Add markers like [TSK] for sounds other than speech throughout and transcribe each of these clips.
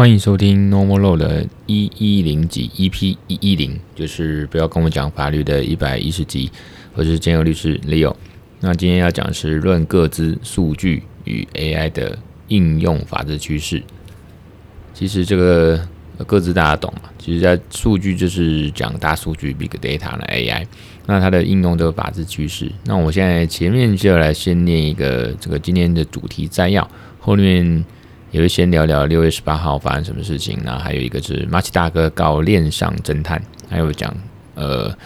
欢迎收听 Normal Law 的一一零集 EP 一一零，就是不要跟我讲法律的一百一十集。我是兼佑律师 Leo。那今天要讲的是论各资数据与 AI 的应用法治趋势。其实这个各自大家懂嘛？其实在数据就是讲大数据 Big Data 的 AI。那它的应用这个法治趋势。那我现在前面就要来先念一个这个今天的主题摘要，后面。也会先聊聊六月十八号发生什么事情，那还有一个是马奇大哥告恋上侦探，还有讲，呃，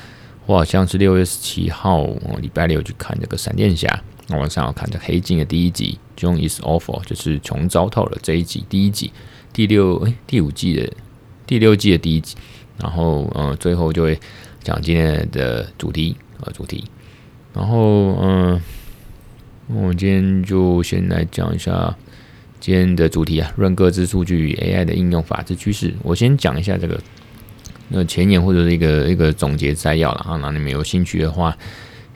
我好像是六月十七号，我礼拜六去看这个闪电侠，那晚上要看这黑镜的第一集，John is awful，就是穷糟透了这一集第一集，第六诶第五季的第六季的第一集，然后呃最后就会讲今天的主题呃主题，然后嗯、我今天就先来讲一下。今天的主题啊，论各自数据与 AI 的应用法治趋势。我先讲一下这个那前言或者是一个一个总结摘要了啊。那你们有兴趣的话，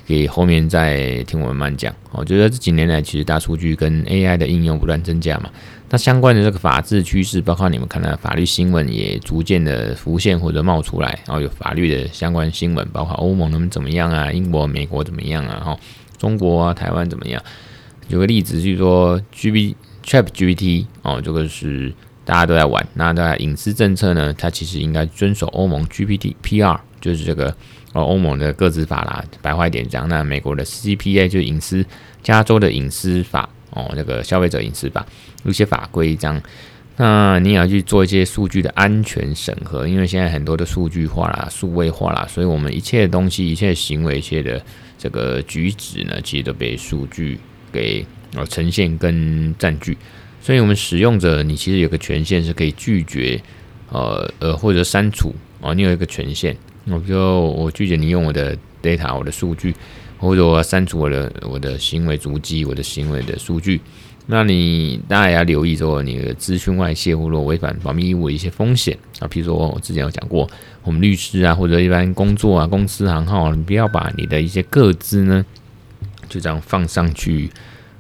可以后面再听我们慢讲。我觉得这几年来，其实大数据跟 AI 的应用不断增加嘛。那相关的这个法治趋势，包括你们看到的法律新闻也逐渐的浮现或者冒出来。然后有法律的相关新闻，包括欧盟他们怎么样啊，英国、美国怎么样啊，哈，中国啊、台湾怎么样？有个例子就是说，GB。ChatGPT 哦，这个是大家都在玩。那在隐私政策呢，它其实应该遵守欧盟 GPTPR，就是这个哦欧盟的个资法啦。白话一点讲，那美国的 CPA 就是隐私，加州的隐私法哦，那个消费者隐私法有些法规这样。那你也要去做一些数据的安全审核，因为现在很多的数据化啦、数位化啦，所以我们一切的东西、一切的行为、一切的这个举止呢，其实都被数据给。哦，呈现跟占据，所以我们使用者，你其实有个权限是可以拒绝，呃呃或者删除啊，你有一个权限，我比如我拒绝你用我的 data，我的数据，或者我要删除我的我的行为足迹，我的行为的数据，那你当然也要留意说你的资讯外泄或者违反保密义务的一些风险。啊，譬如说我之前有讲过，我们律师啊或者一般工作啊公司行号，你不要把你的一些个资呢就这样放上去。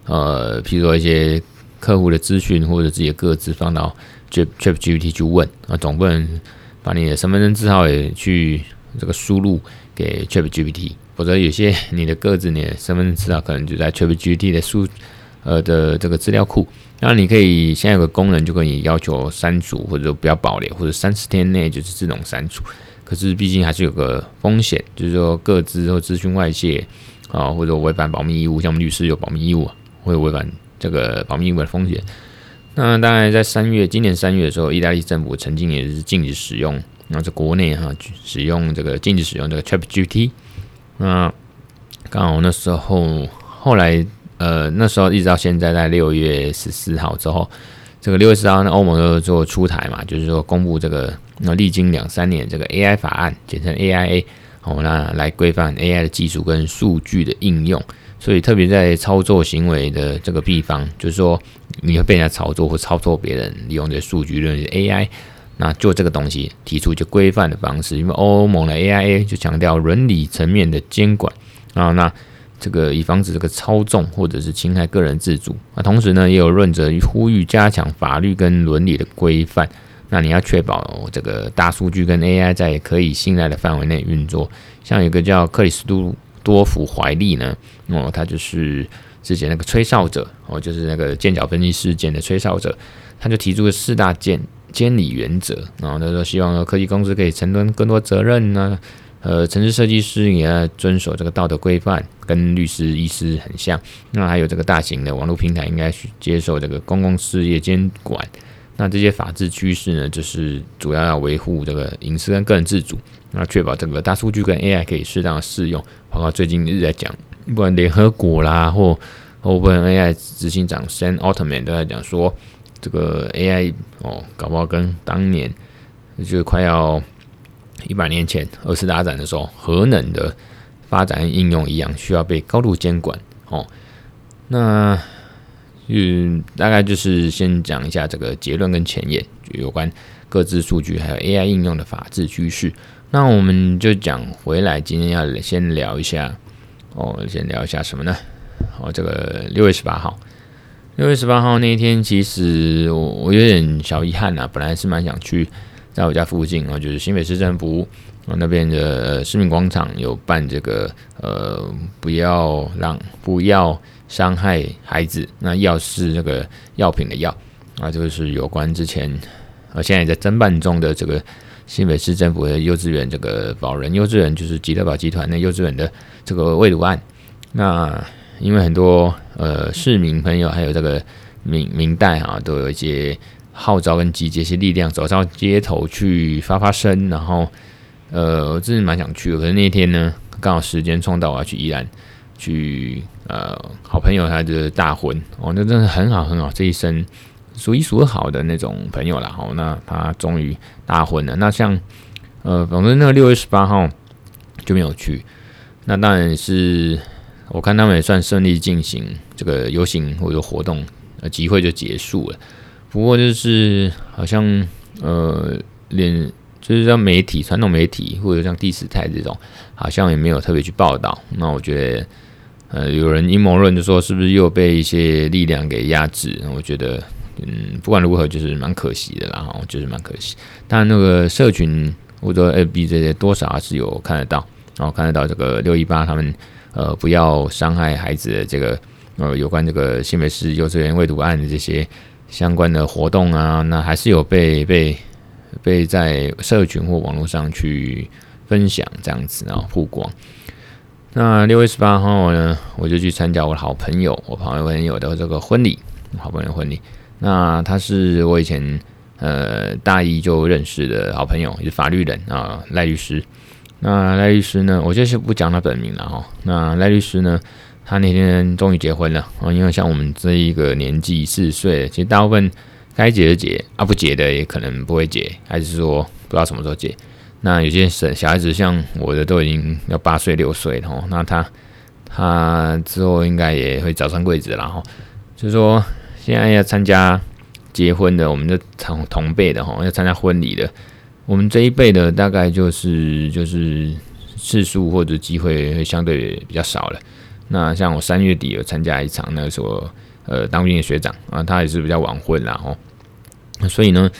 呃，譬如说一些客户的资讯或者自己的个资放到 ChatGPT 去问啊，总不能把你的身份证字号也去这个输入给 ChatGPT，否则有些你的个资、你的身份证字号可能就在 ChatGPT 的数呃的这个资料库。那你可以现在有个功能，就可以要求删除或者说不要保留，或者三十天内就是自动删除。可是毕竟还是有个风险，就是说个资或资讯外泄啊，或者违反保密义务，像我们律师有保密义务。会违反这个保密义务的风险。那当然，在三月，今年三月的时候，意大利政府曾经也是禁止使用，然后在国内哈使用这个禁止使用这个 ChatGPT。那刚好那时候，后来呃那时候一直到现在，在六月十四号之后，这个六月十四号，那欧盟就做出台嘛，就是说公布这个那历经两三年这个 AI 法案，简称 AIA，好，那来规范 AI 的技术跟数据的应用。所以，特别在操作行为的这个地方，就是说你会被人家操作或操作别人，利用这数据，利用 AI，那就这个东西提出一些规范的方式。因为欧盟的 AIA 就强调伦理层面的监管啊，那这个以防止这个操纵或者是侵害个人自主。那同时呢，也有论者呼吁加强法律跟伦理的规范。那你要确保这个大数据跟 AI 在可以信赖的范围内运作。像有一个叫克里斯都。多福怀利呢？哦，他就是之前那个吹哨者哦，就是那个剑桥分析事件的吹哨者，他就提出了四大监监理原则，然后他说希望科技公司可以承担更多责任呢，呃，城市设计师也要遵守这个道德规范，跟律师、医师很像。那还有这个大型的网络平台应该去接受这个公共事业监管。那这些法治趋势呢，就是主要要维护这个隐私跟个人自主，那确保这个大数据跟 AI 可以适当的适用。包括最近一直在讲，不管联合国啦或 OpenAI 执行长 Sam Altman 都在讲说，这个 AI 哦，搞不好跟当年就快要一百年前二次大战的时候核能的发展应用一样，需要被高度监管哦。那嗯，大概就是先讲一下这个结论跟前言，就有关各自数据还有 AI 应用的法治趋势。那我们就讲回来，今天要先聊一下哦，先聊一下什么呢？哦，这个六月十八号，六月十八号那一天，其实我我有点小遗憾呐，本来是蛮想去，在我家附近啊，就是新北市政府那边的市民广场有办这个呃，不要让不要伤害孩子，那药是那个药品的药啊，这个是有关之前呃现在在侦办中的这个新北市政府的幼稚园这个保人幼稚园，就是吉特堡集团的幼稚园的这个喂毒案，那。因为很多呃市民朋友还有这个民民代啊，都有一些号召跟集结一些力量，走上街头去发发声。然后呃，我真是蛮想去的，可是那天呢，刚好时间冲到，我要去宜兰去呃好朋友他的大婚哦，那真的很好很好，这一生数一数二好的那种朋友啦。哦，那他终于大婚了。那像呃，反正那个六月十八号就没有去，那当然是。我看他们也算顺利进行这个游行或者活动，呃，集会就结束了。不过就是好像呃，连就是像媒体、传统媒体或者像第四台这种，好像也没有特别去报道。那我觉得，呃，有人阴谋论就说是不是又被一些力量给压制？我觉得，嗯，不管如何，就是蛮可惜的啦，哈，就是蛮可惜。但，那个社群或者 FB 这些多少还是有看得到，然后看得到这个六一八他们。呃，不要伤害孩子的这个呃，有关这个新北市幼稚园未读案的这些相关的活动啊，那还是有被被被在社群或网络上去分享这样子，然后曝光。那六月十八号呢，我就去参加我的好朋友，我朋友朋友的这个婚礼，好朋友婚礼。那他是我以前呃大一就认识的好朋友，也是法律人啊，赖律师。那赖律师呢？我就是不讲他本名了哈。那赖律师呢？他那天终于结婚了啊！因为像我们这一个年纪四十岁，其实大部分该结的结啊，不结的也可能不会结，还是说不知道什么时候结。那有些小小孩子，像我的都已经要八岁六岁了哈。那他他之后应该也会早生贵子了哈。就是说，现在要参加结婚的，我们的同同辈的哈，要参加婚礼的。我们这一辈的大概就是就是次数或者机会会相对比较少了。那像我三月底有参加一场，那个时候呃当兵的学长啊，他也是比较晚婚啦哦。所以呢，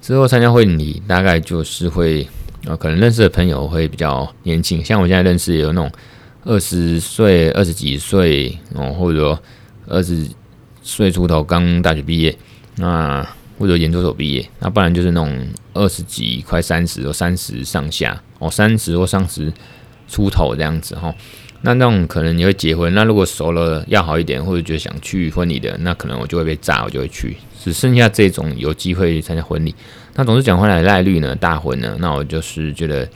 之后参加婚礼大概就是会啊，可能认识的朋友会比较年轻。像我现在认识有那种二十岁、二十几岁哦，或者说二十岁出头刚大学毕业那。或者研究所毕业，那不然就是那种二十几、快三十或三十上下哦，三十或三十出头这样子哈。那那种可能你会结婚，那如果熟了要好一点，或者觉得想去婚礼的，那可能我就会被炸，我就会去。只剩下这种有机会参加婚礼。那总之讲回来，赖率呢大婚呢，那我就是觉得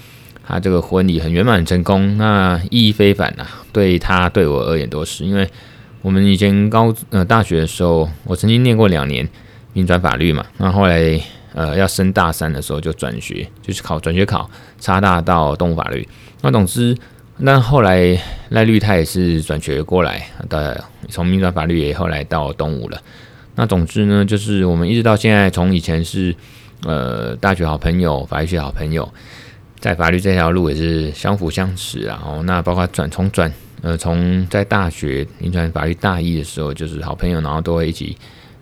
他这个婚礼很圆满、成功，那意义非凡呐、对他对我而言都是，因为我们以前高呃大学的时候，我曾经念过两年。民转法律嘛，那后来呃要升大三的时候就转学，就是考转学考，插大到动物法律。那总之，那后来赖律他也是转学过来的，从民转法律也后来到东吴了。那总之呢，就是我们一直到现在，从以前是呃大学好朋友，法律系好朋友，在法律这条路也是相辅相成。然后那包括转从转呃从在大学民转法律大一的时候就是好朋友，然后都会一起。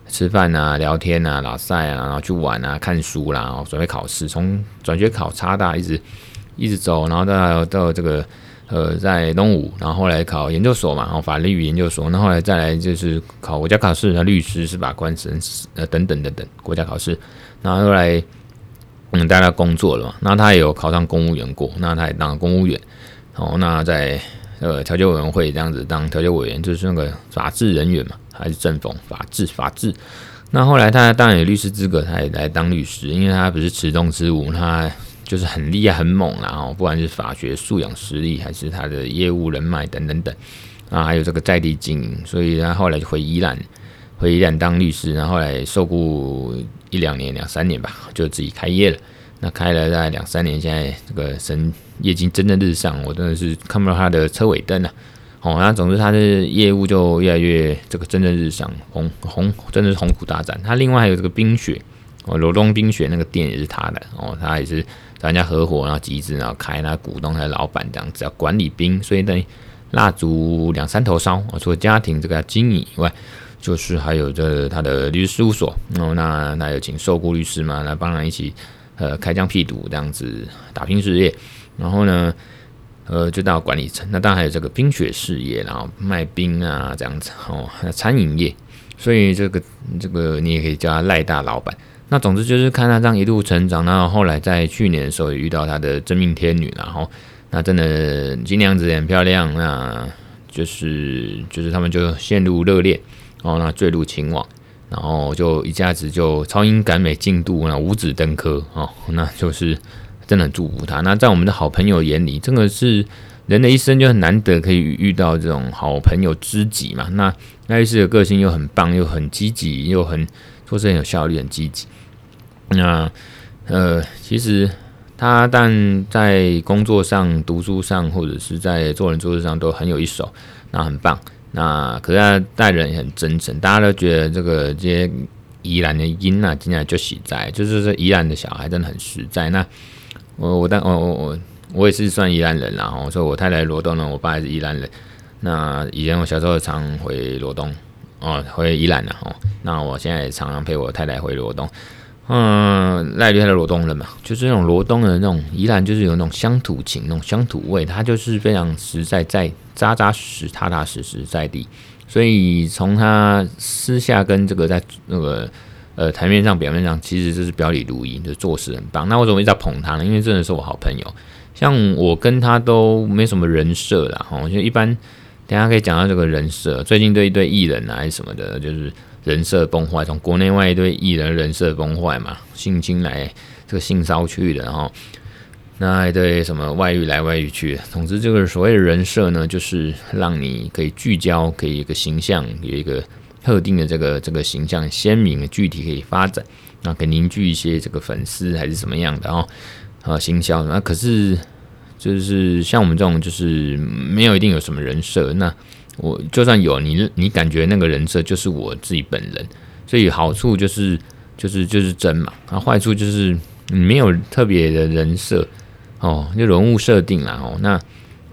吃饭啊，聊天啊，拉赛啊，然后去玩啊，看书啦，然后准备考试，从转学考插大一直一直走，然后到到这个呃在东吴，然后后来考研究所嘛，然后法律与研究所，那后，来再来就是考国家考试，那律师司法官审呃等等等等国家考试，然后后来嗯大家工作了嘛，那他也有考上公务员过，那他也当公务员，哦，那在呃调解委员会这样子当调解委员，就是那个法制人员嘛。还是正风法治法治，那后来他当然有律师资格，他也来当律师，因为他不是池中之物，他就是很厉害很猛，然后不管是法学素养实力，还是他的业务人脉等等等，啊，还有这个在地经营，所以他后来就回宜兰，回宜兰当律师，然后来受雇一两年两三年吧，就自己开业了。那开了大概两三年，现在这个神业绩蒸蒸日上，我真的是看不到他的车尾灯了。哦，那总之他的业务就越来越这个蒸蒸日上，红红真的是鸿图大展。他另外还有这个冰雪哦，罗东冰雪那个店也是他的哦，他也是找人家合伙，然后集资，然后开，那股东还是老板这样子，要管理冰，所以等于蜡烛两三头烧。除了家庭这个要经营以外，就是还有这他的律师事务所，哦，那那有请受雇律师嘛，来帮他一起呃开疆辟土这样子打拼事业，然后呢，呃，就到管理层，那当然还有这个冰雪事业，然后卖冰啊这样子哦，餐饮业，所以这个这个你也可以叫他赖大老板。那总之就是看他这样一路成长，然后后来在去年的时候也遇到他的真命天女，然后那真的金娘子也很漂亮，那就是就是他们就陷入热恋。哦，那坠入情网，然后就一下子就超英赶美进度，那五子登科哦，那就是真的很祝福他。那在我们的好朋友眼里，这个是人的一生就很难得可以遇到这种好朋友知己嘛。那赖律师的个性又很棒，又很积极，又很做事很有效率，很积极。那呃，其实他但在工作上、读书上，或者是在做人做事上都很有一手，那很棒。那可是他待人也很真诚，大家都觉得这个这些宜兰的音啊，听起来就实在，就是这宜兰的小孩真的很实在。那我我当我我我我也是算宜兰人啦，然后说我太太罗东呢，我爸也是宜兰人。那以前我小时候常回罗东哦，回宜兰的哦。那我现在也常常陪我太太回罗东。嗯，赖律师的罗东人嘛，就是那种罗东的那种宜兰，就是有那种乡土情，那种乡土味，他就是非常实在，在扎扎实实、踏踏实实在地。所以从他私下跟这个在那个呃台面上、表面上，其实就是表里如一，就做事很棒。那我怎么一直在捧他呢？因为真的是我好朋友，像我跟他都没什么人设啦，哈，就一般，等下可以讲到这个人设。最近对一堆艺人啊，还是什么的，就是。人设崩坏，从国内外一堆艺人人设崩坏嘛，性侵来这个性骚去的，然后那一堆什么外遇来外遇去，总之这个所谓的人设呢，就是让你可以聚焦，可以一个形象有一个特定的这个这个形象鲜明的具体可以发展，那可以凝聚一些这个粉丝还是什么样的哦，啊行销，那可是就是像我们这种就是没有一定有什么人设那。我就算有你，你感觉那个人设就是我自己本人，所以好处就是就是就是真嘛，啊坏处就是没有特别的人设哦，就人物设定啦哦，那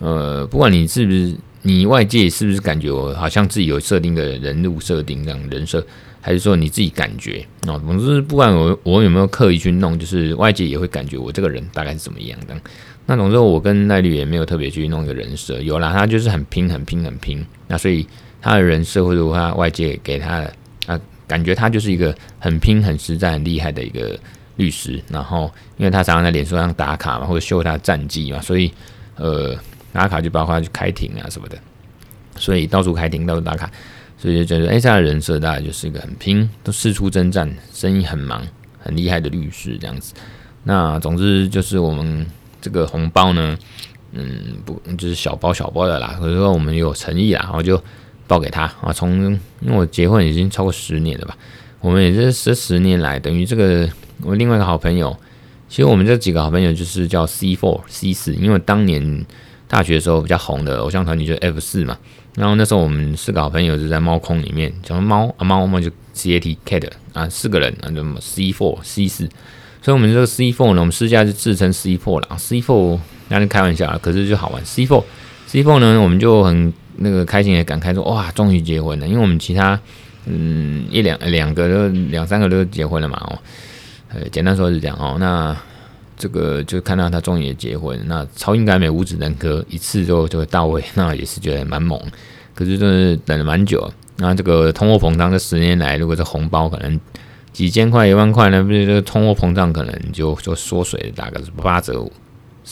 呃不管你是不是你外界是不是感觉我好像自己有设定的人物设定这样人设，还是说你自己感觉哦，总之不管我我有没有刻意去弄，就是外界也会感觉我这个人大概是怎么样的。那总之，我跟赖律也没有特别去弄一个人设，有啦，他就是很拼、很拼、很拼。那所以他的人设或者他外界给他的啊，感觉他就是一个很拼、很实在、很厉害的一个律师。然后，因为他常常在脸书上打卡嘛，或者秀他的战绩嘛，所以呃，打卡就包括去开庭啊什么的，所以到处开庭，到处打卡，所以就觉得哎，这样的人设大概就是一个很拼，都四处征战，生意很忙、很厉害的律师这样子。那总之就是我们。这个红包呢，嗯，不，就是小包小包的啦。可是说我们有诚意啦，然后就包给他啊。从因为我结婚已经超过十年了吧，我们也是这十年来，等于这个我另外一个好朋友，其实我们这几个好朋友就是叫 C four C 四，因为当年大学的时候比较红的偶像团体就 F 四嘛。然后那时候我们四个好朋友就在猫空里面，叫猫啊猫猫就 C A T Cat 啊，四个人啊，就 C four C 四。所以，我们这个 C four 呢，我们私下就自称 C four 了。C four 那是开玩笑，可是就好玩。C four C four 呢，我们就很那个开心也感慨说，哇，终于结婚了。因为我们其他嗯一两两个都两三个都结婚了嘛，哦，呃，简单说是这样哦。那这个就看到他终于也结婚，那超英赶美五子登科一次就就到位，那也是觉得蛮猛。可是真的等了蛮久，那这个通货膨胀这十年来，如果这红包可能。几千块、一万块呢？不是这个通货膨胀可能就就缩水，大概是八折、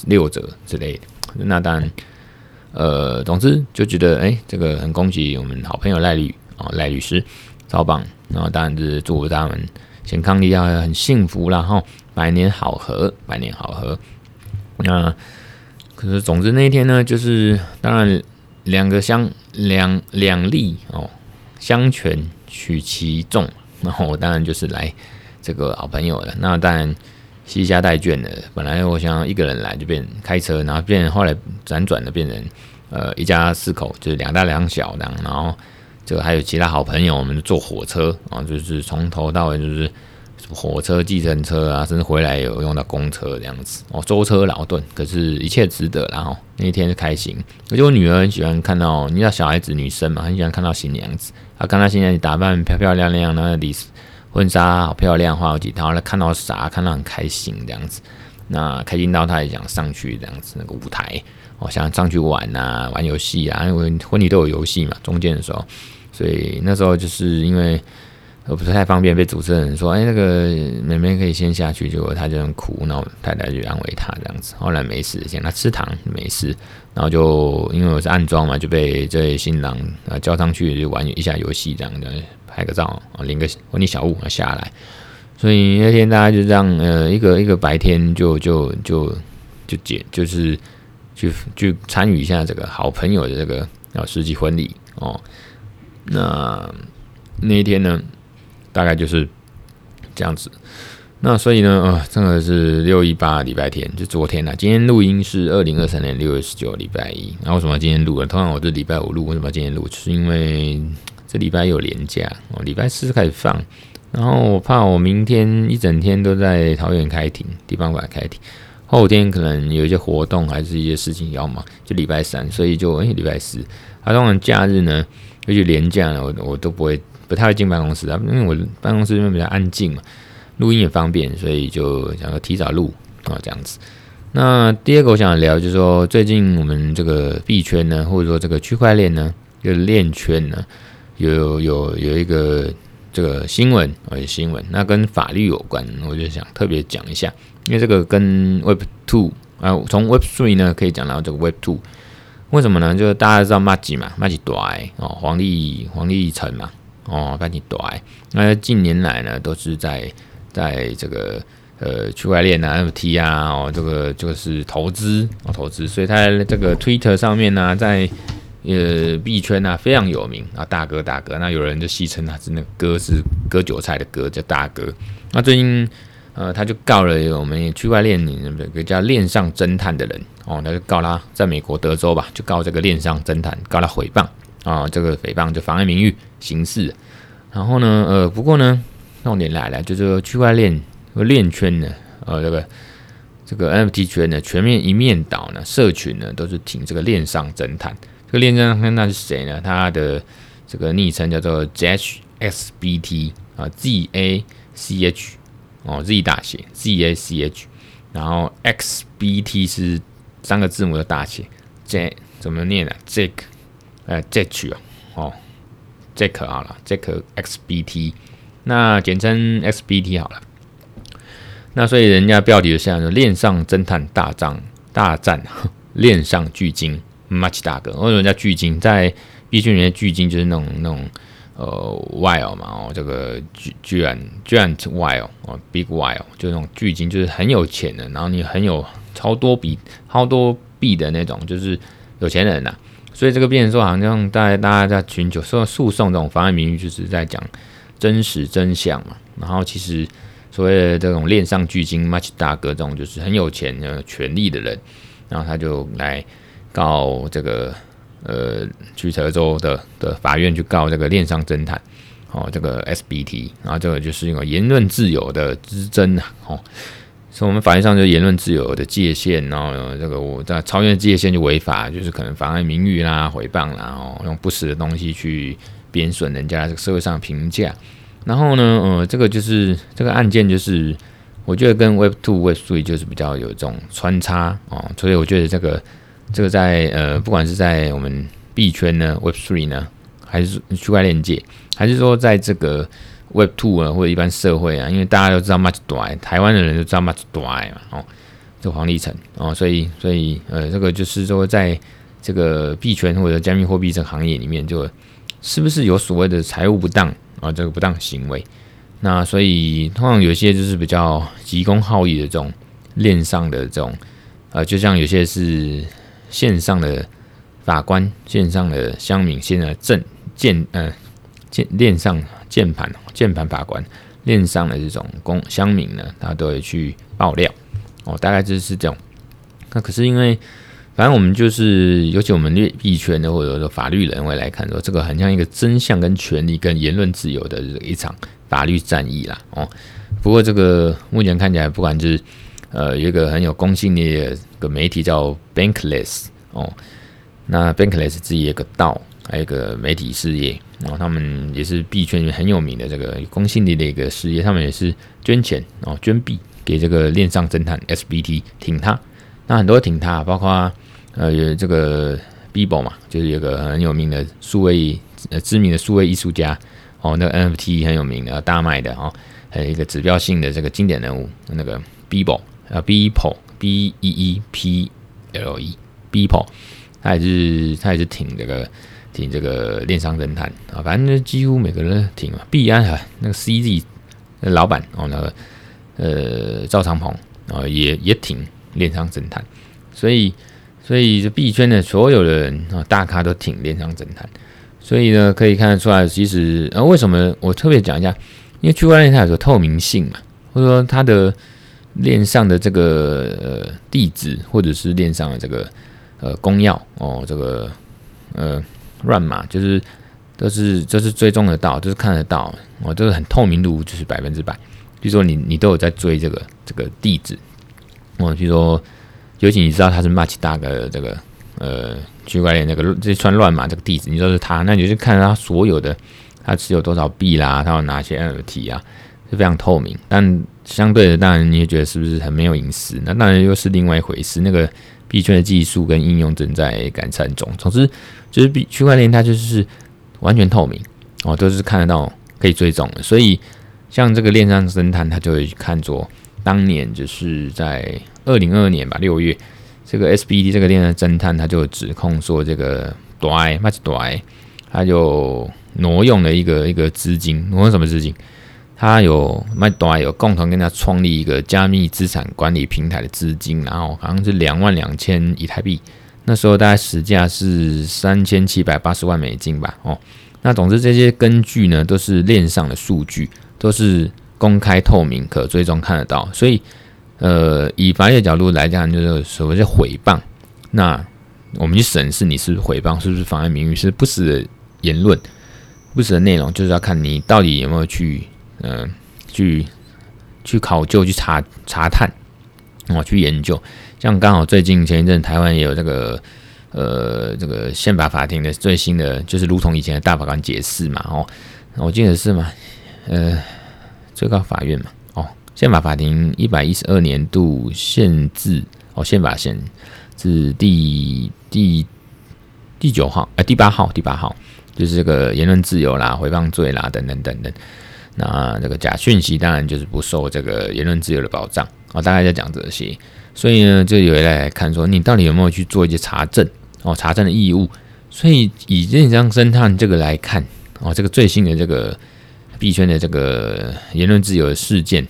六折之类的。那当然，呃，总之就觉得，哎，这个很恭喜我们好朋友赖律啊，赖律师超棒。然后当然是祝福他们健康利要很幸福，然后百年好合，百年好合。那可是，总之那一天呢，就是当然两个相两两利哦，相权取其重。然后我当然就是来这个好朋友了。那当然携家带眷的。本来我想一个人来，就变开车，然后变后来辗转的变成呃一家四口，就是两大两小这样。然后这个还有其他好朋友，我们坐火车啊，就是从头到尾就是火车、计程车啊，甚至回来有用到公车这样子哦，舟车劳顿，可是一切值得。然后那一天是开心，而且我女儿很喜欢看到，你知道小孩子女生嘛，很喜欢看到新娘子。她看到新娘子打扮漂漂亮亮，那里婚纱好漂亮，花好几套，她看到啥？看到很开心这样子。那开心到她也想上去这样子那个舞台，哦，想上去玩啊，玩游戏啊，因为婚礼都有游戏嘛，中间的时候，所以那时候就是因为。呃不是太方便，被主持人说：“哎，那个妹妹可以先下去。”结果她就很哭，然后太太就安慰她这样子。后来没事，先她吃糖没事。然后就因为我是暗装嘛，就被这位新郎啊叫上去就玩一下游戏，这样的拍个照啊，领个婚礼小物下来。所以那天大家就这样，呃，一个一个白天就就就就解，就是去去参与一下这个好朋友的这个啊世纪婚礼哦。那那一天呢？大概就是这样子，那所以呢，呃，这个是六一八礼拜天，就昨天呐。今天录音是二零二三年六月十九礼拜一。那为什么今天录了？通常我是礼拜五录，为什么今天录？是因为这礼拜有连假，哦，礼拜四开始放。然后我怕我明天一整天都在桃园开庭，地方法开庭，后天可能有一些活动，还是一些事情要忙，就礼拜三，所以就诶礼拜四。啊，通常假日呢，尤其廉价呢，我我都不会。不太会进办公室啊，因为我办公室这边比较安静嘛，录音也方便，所以就想要提早录啊这样子。那第二个我想聊就是说，最近我们这个币圈呢，或者说这个区块链呢，这个链圈呢，有有有一个这个新闻啊，新闻，那跟法律有关，我就想特别讲一下，因为这个跟 Web Two 啊，从 Web Three 呢可以讲到这个 Web Two，为什么呢？就是大家知道 Maggie 嘛，Maggie 短哦，黄立黄立成嘛。哦，赶紧短。那近年来呢，都是在在这个呃区块链啊、NFT 啊，哦，这个就是投资哦，投资。所以他这个 Twitter 上面呢、在呃币圈啊非常有名啊，大哥大哥。那有人就戏称他是那个哥是割韭菜的哥，叫大哥。那最近呃，他就告了我们区块链里那个叫链上侦探的人哦，他就告他在美国德州吧，就告这个链上侦探，告他诽谤。啊、这个诽谤就妨碍名誉刑事，然后呢，呃，不过呢，重点来了，就这个区块链和链圈呢，呃，这个这个 NFT 圈呢，全面一面倒呢，社群呢都是挺这个链上侦探。这个链上侦探是谁呢？他的这个昵称叫做 JHSBT 啊，Z A C H 哦，Z 大写 Z A C H，然后 XBT 是三个字母的大写，J 怎么念呢、啊、Jack 呃，Jack 哦，Jack 好了，Jack XBT，那简称 XBT 好了。那所以人家标题就像是恋上侦探大战大战 [LAUGHS] 恋上巨鲸 Much 大哥，为什么叫巨鲸？在币圈里面，巨鲸就是那种那种呃，while 嘛，哦，这个巨巨人 giant whale 哦，big while，就那种巨鲸，就是很有钱的，然后你很有超多币、超多币的那种，就是有钱人呐、所以这个变成说，好像大家大家在寻求说诉讼这种妨碍名誉，就是在讲真实真相嘛。然后其实所谓的这种链上巨鲸 Much 大哥这种，就是很有钱的权力的人，然后他就来告这个呃去德州的的法院去告这个链上侦探哦，这个 SBT，然后这个就是一个言论自由的之争啊，哦。从我们法律上就言论自由的界限，然后这个我在超越界限就违法，就是可能妨碍名誉啦、诽谤啦，哦，用不实的东西去贬损人家这个社会上的评价。然后呢，呃，这个就是这个案件，就是我觉得跟 Web Two、Web Three 就是比较有这种穿插哦，所以我觉得这个这个在呃，不管是在我们币圈呢，Web Three 呢，还是区块链界，还是说在这个。Web Two 啊，或者一般社会啊，因为大家都知道 Much 短，台湾的人都知道 Much 短嘛，哦，这黄立成哦，所以所以呃，这个就是说，在这个币圈或者加密货币这个行业里面，就是不是有所谓的财务不当啊，这个不当行为？那所以通常有些就是比较急公好义的这种链上的这种，呃，就像有些是线上的法官、线上的乡民、现在证建呃建链上。键盘键盘法官链上的这种公乡民呢，他都会去爆料哦，大概就是这种。那可是因为，反正我们就是，尤其我们币圈的或者说法律人会来看说，这个很像一个真相跟权利跟言论自由的一场法律战役啦哦。不过这个目前看起来，不管是呃有一个很有公信力的个媒体叫 Bankless 哦，那 Bankless 自己有个道，还有一个媒体事业，然后他们也是币圈里面很有名的这个公信力的一个事业，他们也是捐钱哦捐币给这个链上侦探 SBT 挺他，那很多挺他，包括呃有这个 Beeple 嘛，就是有个很有名的数位呃知名的数位艺术家哦，那个 NFT 很有名的大卖的哦。还有一个指标性的这个经典人物，那个 Beeple 啊，B P B E E P L E B P L E，他也是他也是挺这个挺这个链商侦探啊，反正几乎每个人挺啊。币安啊，那个 CZ 老板哦，那个呃赵长鹏啊，也也挺链商侦探，所以所以这币圈的所有的人啊，大咖都挺链商侦探，所以呢，可以看得出来，其实啊，为什么我特别讲一下？因为区块链它有个透明性嘛，或者说它的链上的这个呃地址，或者是链上的这个呃公钥哦，这个呃乱码，就是都是都是追踪得到，就是看得到哦，这个很透明度就是百分之百。比如说你你都有在追这个这个地址哦，比如说尤其你知道它是 Much 大哥的这个呃区块链那个这串乱码这个地址，你知道是他，那你就看它所有的。它持有多少币啦？它有哪些 NFT 啊？是非常透明，但相对的，当然你也觉得是不是很没有隐私？那当然又是另外一回事。那个币圈的技术跟应用正在改善中。总之，就是币区块链它就是完全透明哦，都是看得到，可以追踪的。所以，像这个链上侦探，他就会看作当年就是在二零二二年吧，六月，这个 SBD 这个链上侦探他就指控说，这个 DAI，much DAI，他就。挪用了一个一个资金，挪用什么资金？他有麦多有共同跟他创立一个加密资产管理平台的资金，然后好像是两万两千以太币，那时候大概实价是三千七百八十万美金吧。哦，那总之这些根据呢都是链上的数据，都是公开透明、可追踪看得到。所以，呃，以法律的角度来讲，就是所谓的诽谤。那我们去审视你是不是诽谤，是不是妨碍名誉，是不实的言论。不实的内容就是要看你到底有没有去，嗯、去去考究、去查查探，哦，去研究。像刚好最近前一阵台湾也有这个，呃，这个宪法法庭的最新的，就是如同以前的大法官解释嘛，哦，我记得是嘛，呃，最高法院嘛，哦，宪法法庭一百一十二年度宪字，哦，宪法宪字第第第九号，呃，第八号，第八号。就是这个言论自由啦、诽谤罪啦等等等等，那这个假讯息当然就是不受这个言论自由的保障哦。大概在讲这些，所以呢，就有人来看说，你到底有没有去做一些查证哦？查证的义务。所以以链上侦探这个来看哦，这个最新的这个币圈的这个言论自由的事件，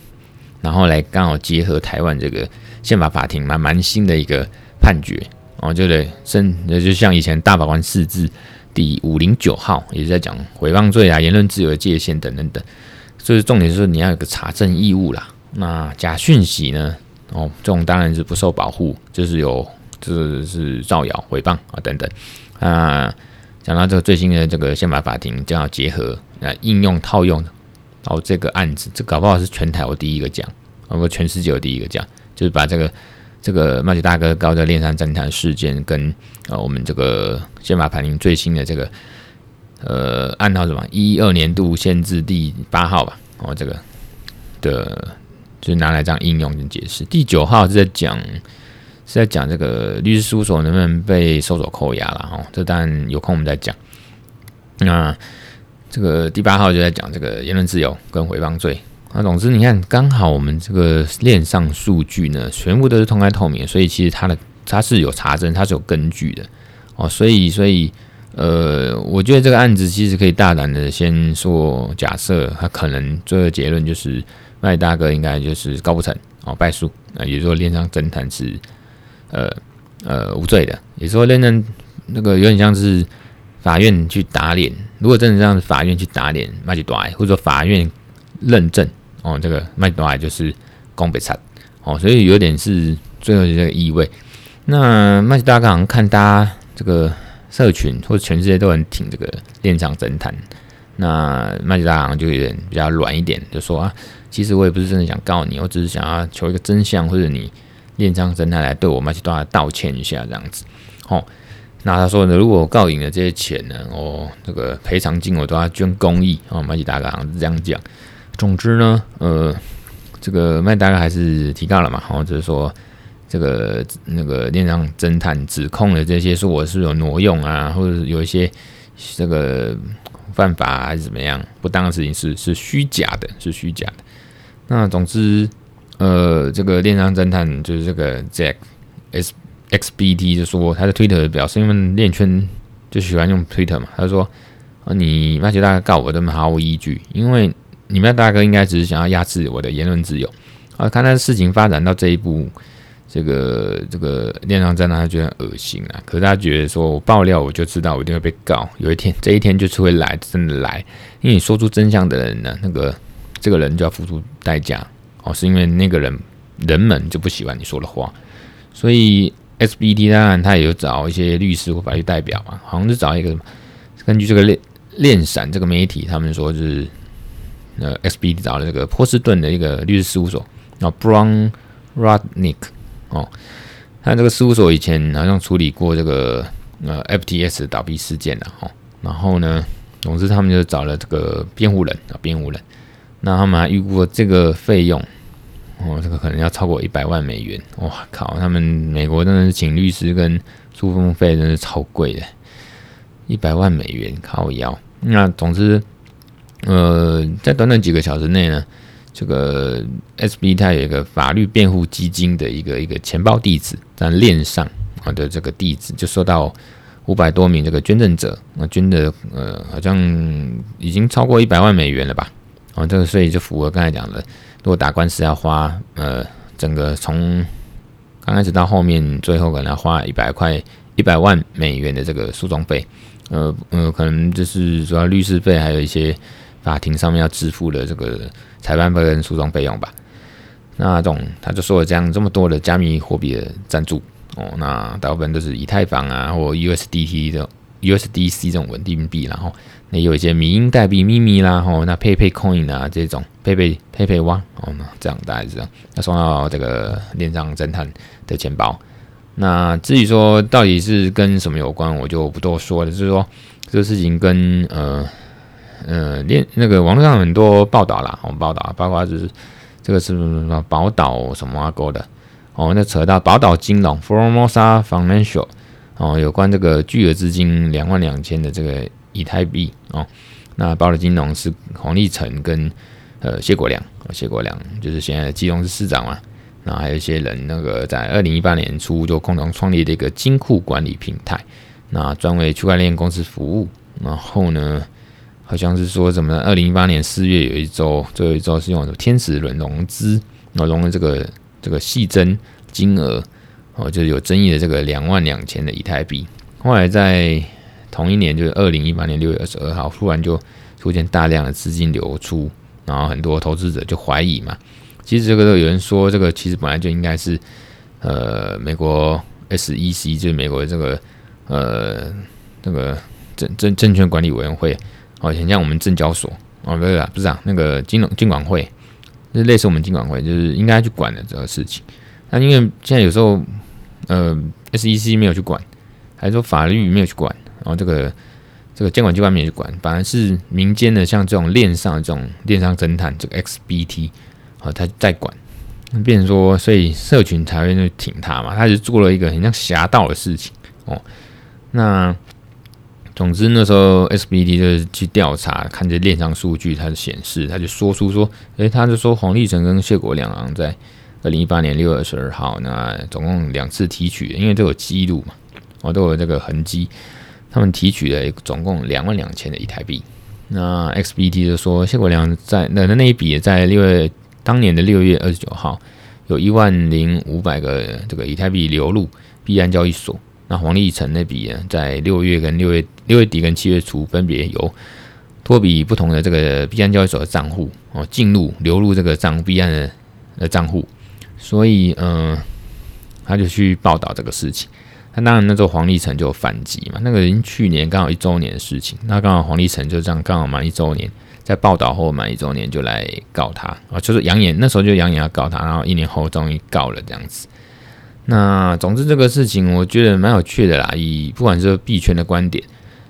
然后来刚好结合台湾这个宪法法庭蛮蛮新的一个判决哦，就得真就像以前大法官释字。第五零九号也是在讲诽谤罪啊、言论自由的界限等等等，就是重点是你要有个查证义务啦。那假讯息呢？哦，这种当然是不受保护，就是有就是造谣、诽谤啊等等。啊，讲到这个最新的这个宪法法庭将要结合啊应用套用，然后这个案子，这搞不好是全台我第一个讲，包括全世界我第一个讲，就是把这个。这个麦吉大哥高的恋上侦探事件，跟呃我们这个宪法法庭最新的这个呃按照什么一二年度限制第八号吧，哦这个的就是拿来这样应用跟解释。第九号是在讲是在讲这个律师事务所能不能被搜索扣押了哦，这当然有空我们再讲。那这个第八号就在讲这个言论自由跟诽谤罪。那总之，你看，刚好我们这个链上数据呢，全部都是公开透明，所以其实它的它是有查证，它是有根据的哦。所以，所以，呃，我觉得这个案子其实可以大胆的先说，假设他可能最后结论就是麦大哥应该就是告不成哦，败诉啊，也就是说链上侦探是呃呃无罪的，也就是说链上那个有点像是法院去打脸，如果真的让法院去打脸麦吉多埃，或者说法院认证。哦，这个麦多爱就是公北产哦，所以有点是最后的这个意味。那麦大哥好像看大家这个社群或者全世界都很挺这个链上侦探，那麦大哥好像就有点比较软一点，就说啊，其实我也不是真的想告你，我只是想要求一个真相，或者你链上侦探来对我们去对道歉一下这样子。哦，那他说呢，如果我告赢了这些钱呢，哦，这个赔偿金我都要捐公益。哦，麦吉大行是这样讲。总之呢，呃，这个麦大哥还是提告了嘛，哦，就是说。这个那个链上侦探指控的这些，说我是有挪用啊，或者有一些这个犯法还是怎么样不当的事情是是虚假的，是虚假的。那总之，呃，这个链上侦探就是这个 Jack S X B T 就说他的推特表示，因为链圈就喜欢用推特嘛，他说啊，你麦吉大哥告我，根本毫无依据，因为你们大哥应该只是想要压制我的言论自由啊。看他事情发展到这一步。这个这个链上侦探他觉得很恶心啊，可是他觉得说我爆料我就知道我一定会被告，有一天这一天就是会来，真的来，因为你说出真相的人呢，那个这个人就要付出代价哦，是因为那个人人们就不喜欢你说的话，所以 SBT 当然他也有找一些律师或法律代表嘛，好像是找一个根据这个链链闪这个媒体，他们说是呃 SBT 找了这个波士顿的一个律师事务所，然后 Brown Rudnick。哦，他这个事务所以前好像处理过这个呃 FTS 倒闭事件的哦，然后呢，总之他们就找了这个辩护人啊，辩护人，那他们还预估了这个费用哦，这个可能要超过一百万美元，哇靠！他们美国真的是请律师跟诉讼费真是超贵的，一百万美元靠腰。那总之，呃，在短短几个小时内呢。这个 SB 它有一个法律辩护基金的一个一个钱包地址，在链上啊的这个地址就收到五百多名这个捐赠者，那捐的呃好像已经超过一百万美元了吧？啊，这个所以就符合刚才讲的，如果打官司要花呃整个从刚开始到后面，最后可能要花一百块一百万美元的这个诉讼费，呃呃，可能就是主要律师费，还有一些法庭上面要支付的这个。裁判费跟诉讼费用吧，那种他就说了这样这么多的加密货币的赞助哦，那大部分都是以太坊啊或 USDT 这种 USDC 这种稳定币，然后那有一些迷因代币秘密啦，吼那 PayPay Coin 啊这种 PayPay PayPay One 哦，那这样大概是这样，那送到这个链上侦探的钱包。那至于说到底是跟什么有关，我就不多说了，就是说这个事情跟呃。呃，链那个网络上很多报道啦，我们报道包括就是这个是什么宝岛什么啊哥的。哦，那扯到宝岛金融 Formosa Financial 哦，有关这个巨额资金两万两千的这个以太币哦，那宝岛金融是黄立成跟呃谢国良，谢国良就是现在的基隆市市长嘛，那还有一些人那个在二零一八年初就共同创立的一个金库管理平台，那专为区块链公司服务，然后呢。好像是说什么？二零一八年四月有一周，最后一周是用什么天使轮融资，然后融了这个这个细增金额，哦，就是有争议的这个两万两千的以太币。后来在同一年，就是二零一八年六月二十二号，突然就出现大量的资金流出，然后很多投资者就怀疑嘛。其实这个都有人说，这个其实本来就应该是呃美国 SEC，就是美国的这个呃这个证证证券管理委员会。哦，很像我们证交所哦，不是啊，不是啊，那个金融金管会，就类似我们金管会，就是应该去管的这个事情。那因为现在有时候，呃，SEC 没有去管，还是说法律没有去管，然后这个这个监管机关没有去管，反而是民间的，像这种链上的这种链上侦探，这个 XBT，哦，他在管，变成说，所以社群才会去挺他嘛，他就做了一个很像侠盗的事情哦，那。总之那时候 SBT 就是去调查，看这链上数据，它的显示，他就说出说，诶，他就说黄立成跟谢国梁在二零一八年六月二十二号，那总共两次提取，因为都有记录嘛，哦，都有这个痕迹，他们提取了总共两万两千的以太币。那 XBT 就说谢国梁在那那一笔在六月当年的六月二十九号，有一万零五百个这个以太币流入币安交易所。那黄立成那笔呢，在六月跟六月六月底跟七月初，分别由托比不同的这个币安交易所的账户哦，进入流入这个账币安的的账户，所以嗯、他就去报道这个事情。那当然那时候黄立成就反击嘛，那个人去年刚好一周年的事情，那刚好黄立成就这样刚好满一周年，在报道后满一周年就来告他啊，就是扬言那时候就扬言要告他，然后一年后终于告了这样子。那总之这个事情我觉得蛮有趣的啦，以不管是币圈的观点，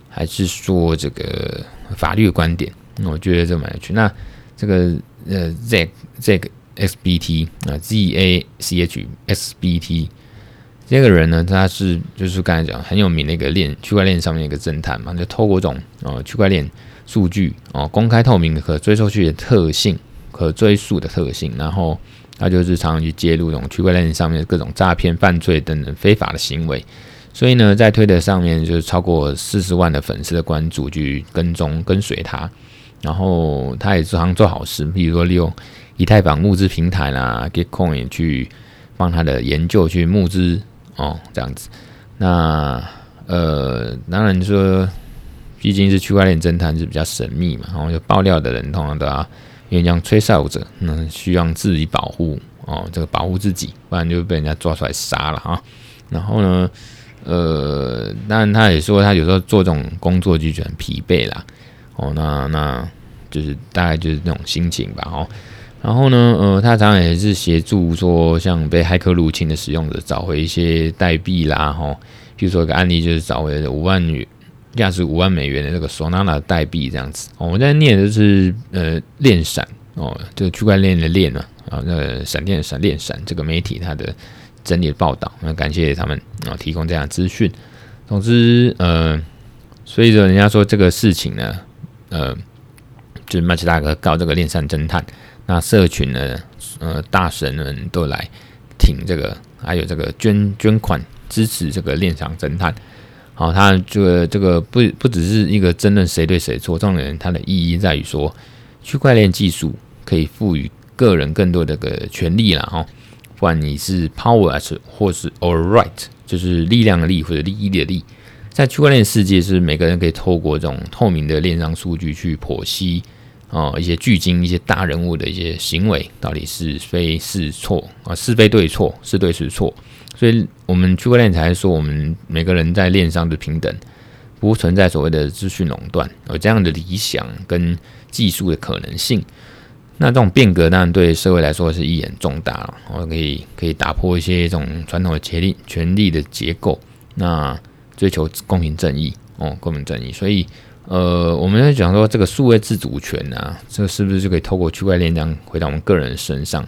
还是说这个法律的观点，我觉得这蛮有趣。那这个呃，Z Z X B T 啊，Z A C H S B T。这个人呢，他是就是刚才讲很有名的一个链区块链上面一个侦探嘛，就透过这种呃区块链数据哦，公开透明的可追溯去的特性，可追溯的特性，然后他就是常常去揭露这种区块链上面各种诈骗、犯罪等等非法的行为，所以呢，在推特上面就是超过四十万的粉丝的关注去跟踪跟随他，然后他也常常做好事，比如说利用以太坊募资平台啦，Gitcoin 去帮他的研究去募资。哦，这样子，那呃，当然说，毕竟是区块链侦探是比较神秘嘛，然后就爆料的人通常都要因为这样吹哨者，那需要自己保护哦，这个保护自己，不然就被人家抓出来杀了哈。然后呢，呃，当然他也说他有时候做这种工作就觉得很疲惫啦，哦，那那就是大概就是那种心情吧，哦。然后呢，呃，他常常也是协助说，像被骇客入侵的使用者找回一些代币啦，哈，比如说一个案例就是找回五万元，价值五万美元的那个 Solana 代币这样子。我们在念的是呃链闪哦，这个区块链的链啊，啊，那闪电的闪链闪这个媒体它的整理的报道，那感谢他们啊提供这样资讯。总之，呃，所以说人家说这个事情呢，呃，就是麦奇大哥告这个链闪侦探。那社群呢，呃，大神们都来挺这个，还有这个捐捐款支持这个链上侦探。好，他这个这个不不只是一个争论谁对谁错，重点它的意义在于说，区块链技术可以赋予个人更多的个权利了哈。不管你是 power 还是或是 or right，就是力量的力或者利益的利，在区块链世界是每个人可以透过这种透明的链上数据去剖析。哦，一些巨鲸、一些大人物的一些行为，到底是非是错啊？是非对错，是对是错。所以，我们区块链才说，我们每个人在链上的平等，不存在所谓的资讯垄断，有这样的理想跟技术的可能性。那这种变革当然对社会来说是意义很重大了。我可以可以打破一些这种传统的权力权力的结构，那追求公平正义哦，公平正义。所以。呃，我们在讲说这个数位自主权啊，这是不是就可以透过区块链这样回到我们个人身上？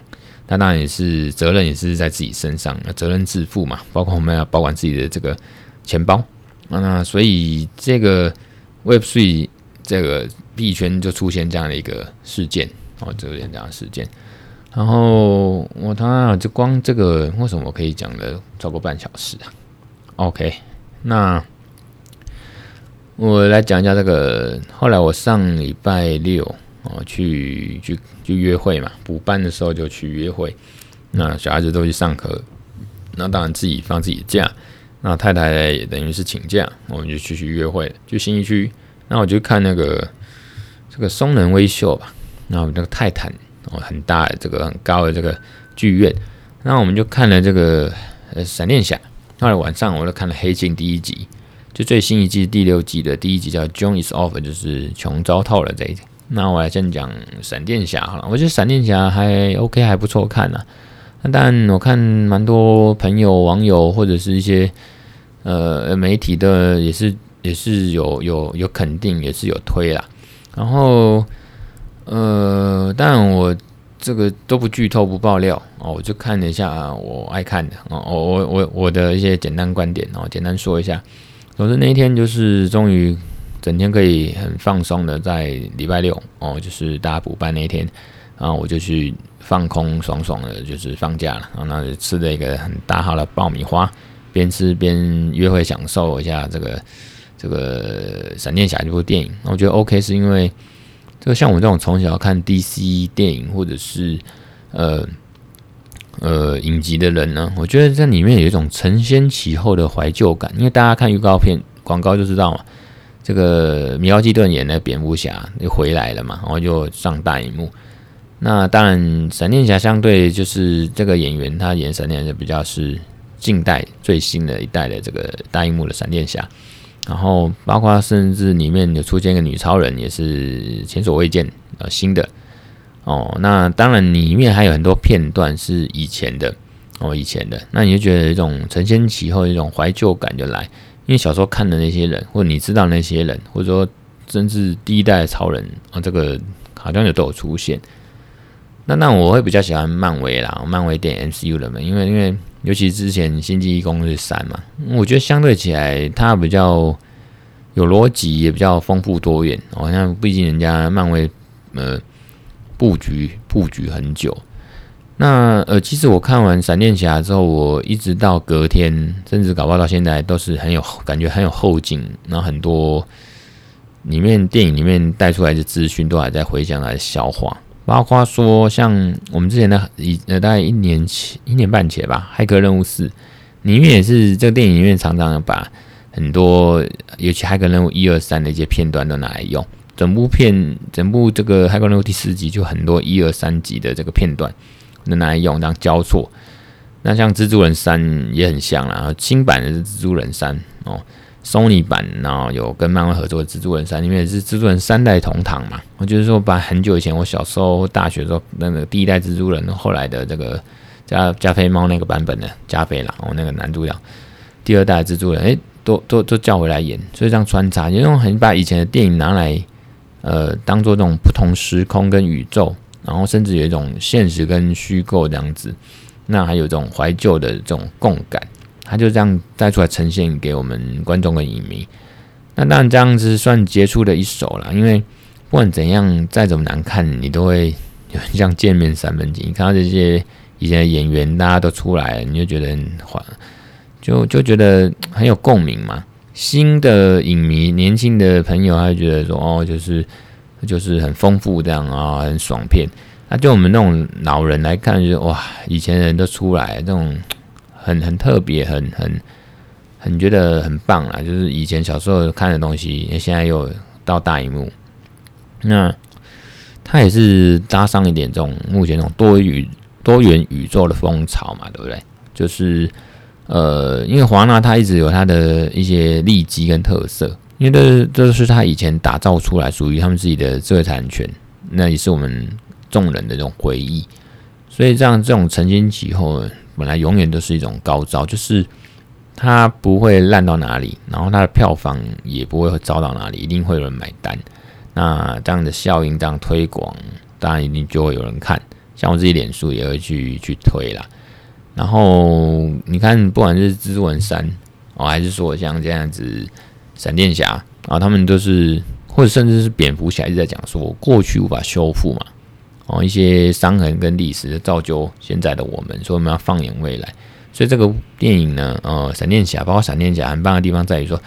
那当然也是责任也是在自己身上，责任自负嘛。包括我们要保管自己的这个钱包。那所以这个 Web3 这个币圈就出现这样的一个事件哦，就有点这样的事件。然后我他就光这个为什么我可以讲了超过半小时啊？OK，那。我来讲一下这个。后来我上礼拜六哦，去去去约会嘛，补班的时候就去约会。那小孩子都去上课，那当然自己放自己的假。那太太也等于是请假，我们就去去约会，去新义区。那我就看那个这个松仁微秀吧，那我们那个泰坦哦，很大的这个很高的这个剧院。那我们就看了这个呃闪电侠。后来晚上我就看了黑镜第一集。就最新一季第六季的第一集叫《John is Off》，就是穷糟透了这一集。那我来先讲闪电侠好了，我觉得闪电侠还 OK，还不错看呐。那但我看蛮多朋友、网友或者是一些呃媒体的也是也是有有有肯定，也是有推啦。然后呃，但我这个都不剧透不爆料哦，我就看了一下我爱看的哦，我我我的一些简单观点哦，简单说一下。总之那一天就是终于整天可以很放松的，在礼拜六哦，就是大家补班那一天，然后我就去放空爽爽的，就是放假了。然后那就吃了一个很大号的爆米花，边吃边约会，享受一下这个这个闪电侠这部电影。我觉得 OK，是因为这个像我这种从小看 DC 电影或者是呃。呃，影集的人呢，我觉得这里面有一种承先启后的怀旧感，因为大家看预告片、广告就知道嘛，这个米奥基顿演的蝙蝠侠又回来了嘛，然后就上大荧幕。那当然，闪电侠相对就是这个演员，他演闪电侠比较是近代最新的一代的这个大荧幕的闪电侠。然后包括甚至里面有出现一个女超人，也是前所未见呃新的哦。那当然里面还有很多片段是以前的哦，以前的，那你就觉得一种承先启后，一种怀旧感就来。因为小时候看的那些人，或者你知道那些人，或者说甚至第一代的超人啊，这个好像有都有出现。那那我会比较喜欢漫威啦，漫威电影 MCU 的嘛，因为因为尤其之前《星际异攻士三》嘛，我觉得相对起来它比较有逻辑，也比较丰富多元。好像毕竟人家漫威呃布局布局很久。那呃，其实我看完闪电侠之后，我一直到隔天，甚至搞不好到现在，都是很有感觉，很有后劲。然后很多里面电影里面带出来的资讯，都还在回想来消化。包括说，像我们之前的一呃，大概一年前、一年半前吧，《骇客任务四》里面也是这个电影里面常常把很多，尤其《骇客任务一二三》的一些片段都拿来用。整部片，整部这个《骇客任务》第四集就很多一二三集的这个片段。能拿来用，这样交错。那像蜘蛛人三也很像啦，然后新版的是蜘蛛人三哦，Sony 版然后有跟漫威合作的蜘蛛人三，里面也是蜘蛛人三代同堂嘛。我就是说，把很久以前我小时候大学时候那个第一代蜘蛛人，后来的这个加加菲猫那个版本的加菲狼哦，那个男主角，第二代蜘蛛人，诶、都都都叫回来演，所以这样穿插，就那种很把以前的电影拿来呃当做这种不同时空跟宇宙。然后甚至有一种现实跟虚构这样子，那还有这种怀旧的这种共感，它就这样带出来呈现给我们观众跟影迷。那当然这样子算杰出的一手了，因为不管怎样，再怎么难看，你都会 [LAUGHS] 有像见面三分情。你看到这些以前的演员，大家都出来，你就觉得很就就觉得很有共鸣嘛。新的影迷、年轻的朋友，他就觉得说哦，就是。就是很丰富这样啊，很爽片。那就我们那种老人来看，就是哇，以前人都出来，这种 [TSK] 很很特别，很很很觉得很棒啊。就是以前小时候看的东西，现在又到大荧幕。那它也是搭上一点这种目前这种多宇多元宇宙的风潮嘛，对不对？就是呃，因为华纳它一直有它的一些利基跟特色。因为这这是他以前打造出来属于他们自己的知识产权，那也是我们众人的这种回忆。所以这样这种承先启后，本来永远都是一种高招，就是它不会烂到哪里，然后它的票房也不会糟到哪里，一定会有人买单。那这样的效应这样推广，当然一定就会有人看。像我自己脸书也会去去推啦。然后你看，不管是蜘蛛人三哦，还是说像这样子。闪电侠啊，他们都是，或者甚至是蝙蝠侠一直在讲说，过去无法修复嘛，哦，一些伤痕跟历史造就现在的我们，所以我们要放眼未来。所以这个电影呢，呃，闪电侠包括闪电侠很棒的地方在于说，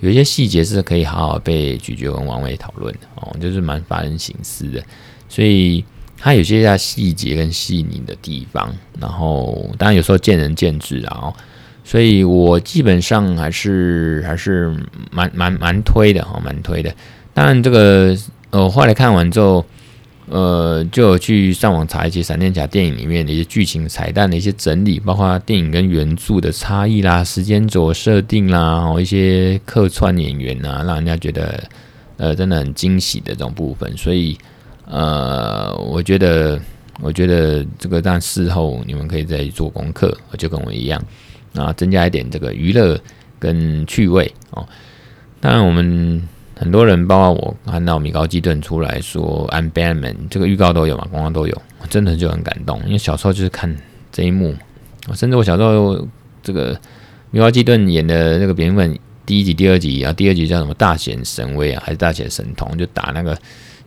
有一些细节是可以好好被咀嚼跟玩味讨论的哦，就是蛮发人省思的。所以它有些细节跟细腻的地方，然后当然有时候见仁见智啊。哦所以我基本上还是还是蛮蛮蛮推的哈，蛮推的。当然，这个呃，后来看完之后，呃，就去上网查一些闪电侠电影里面的一些剧情彩蛋的一些整理，包括电影跟原著的差异啦、时间轴设定啦，哦，一些客串演员啊，让人家觉得呃真的很惊喜的这种部分。所以呃，我觉得我觉得这个但事后你们可以再做功课，就跟我一样。啊，增加一点这个娱乐跟趣味哦。当然，我们很多人，包括我，看到米高基顿出来说 “I'm Batman”，这个预告都有嘛，广告都有，真的就很感动。因为小时候就是看这一幕，甚至我小时候这个米高基顿演的那个蝙蝠第一集、第二集啊，第二集叫什么“大显神威”啊，还是“大显神通”，就打那个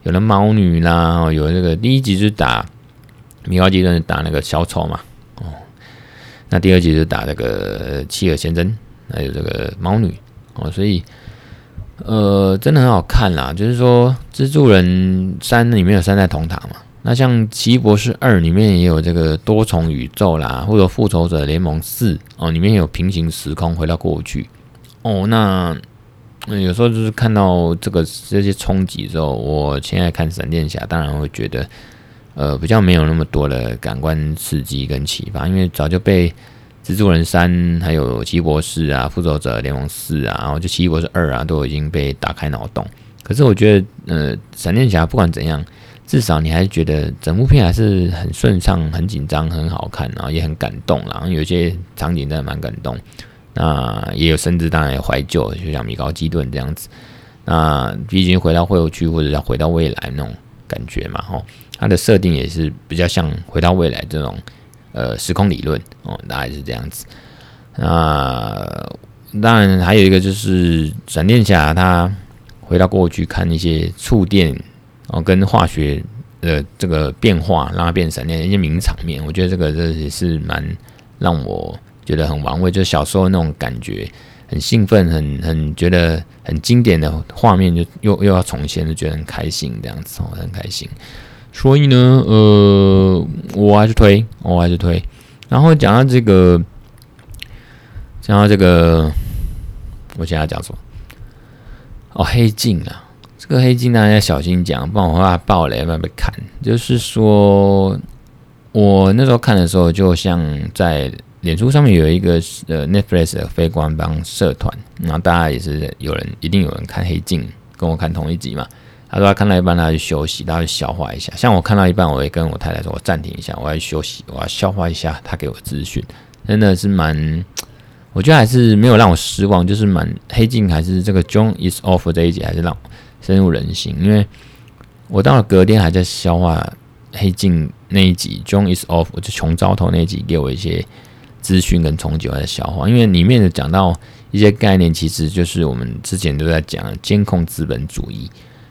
有了猫女啦，有那个第一集就是打米高基顿打那个小丑嘛。那第二集就打这个契尔先生，还有这个猫女哦，所以呃，真的很好看啦。就是说，蜘蛛人三里面有三代同堂嘛，那像奇异博士二里面也有这个多重宇宙啦，或者复仇者联盟四哦，里面有平行时空回到过去哦。那、有时候就是看到这个这些冲击之后，我现在看闪电侠，当然会觉得。呃，比较没有那么多的感官刺激跟启发，因为早就被蜘蛛人三，还有奇异博士啊，复仇者联盟四啊，然后就奇异博士二啊，都已经被打开脑洞。可是我觉得，呃，闪电侠不管怎样，至少你还是觉得整部片还是很顺畅、很紧张、很好看，然后也很感动，然后有些场景真的蛮感动。那也有甚至当然也怀旧，就像米高基顿这样子。那毕竟回到过去或者要回到未来那种感觉嘛，吼，它的设定也是比较像回到未来这种。呃，时空理论哦，大概是这样子。那当然还有一个就是闪电侠，他回到过去看一些触电哦跟化学的这个变化，让它变闪电一些名场面。我觉得这个这也是蛮让我觉得很玩味，就是小时候那种感觉，很兴奋，很很觉得很经典的画面，就又又要重现，就觉得很开心这样子哦，很开心。所以呢，呃，我还是推，我还是推。然后讲到这个，讲到这个，我现在讲什么？哦，黑镜啊，这个黑镜大家要小心讲，不然我怕爆雷，慢慢看。就是说，我那时候看的时候，就像在脸书上面有一个呃 Netflix 的非官方社团，然后大家也是有人，一定有人看黑镜，跟我看同一集嘛。他说他看到一半，他去休息，他去消化一下。像我看到一半，我会跟我太太说：“我暂停一下，我要休息，我要消化一下他给我资讯。”真的是蛮，我觉得还是没有让我失望，就是蛮黑镜还是这个 John is off 这一集还是让深入人心。因为我到了隔天还在消化黑镜那一集 John is off，就穷糟头那一集给我一些资讯跟冲击，我在消化。因为里面的讲到一些概念，其实就是我们之前都在讲监控资本主义。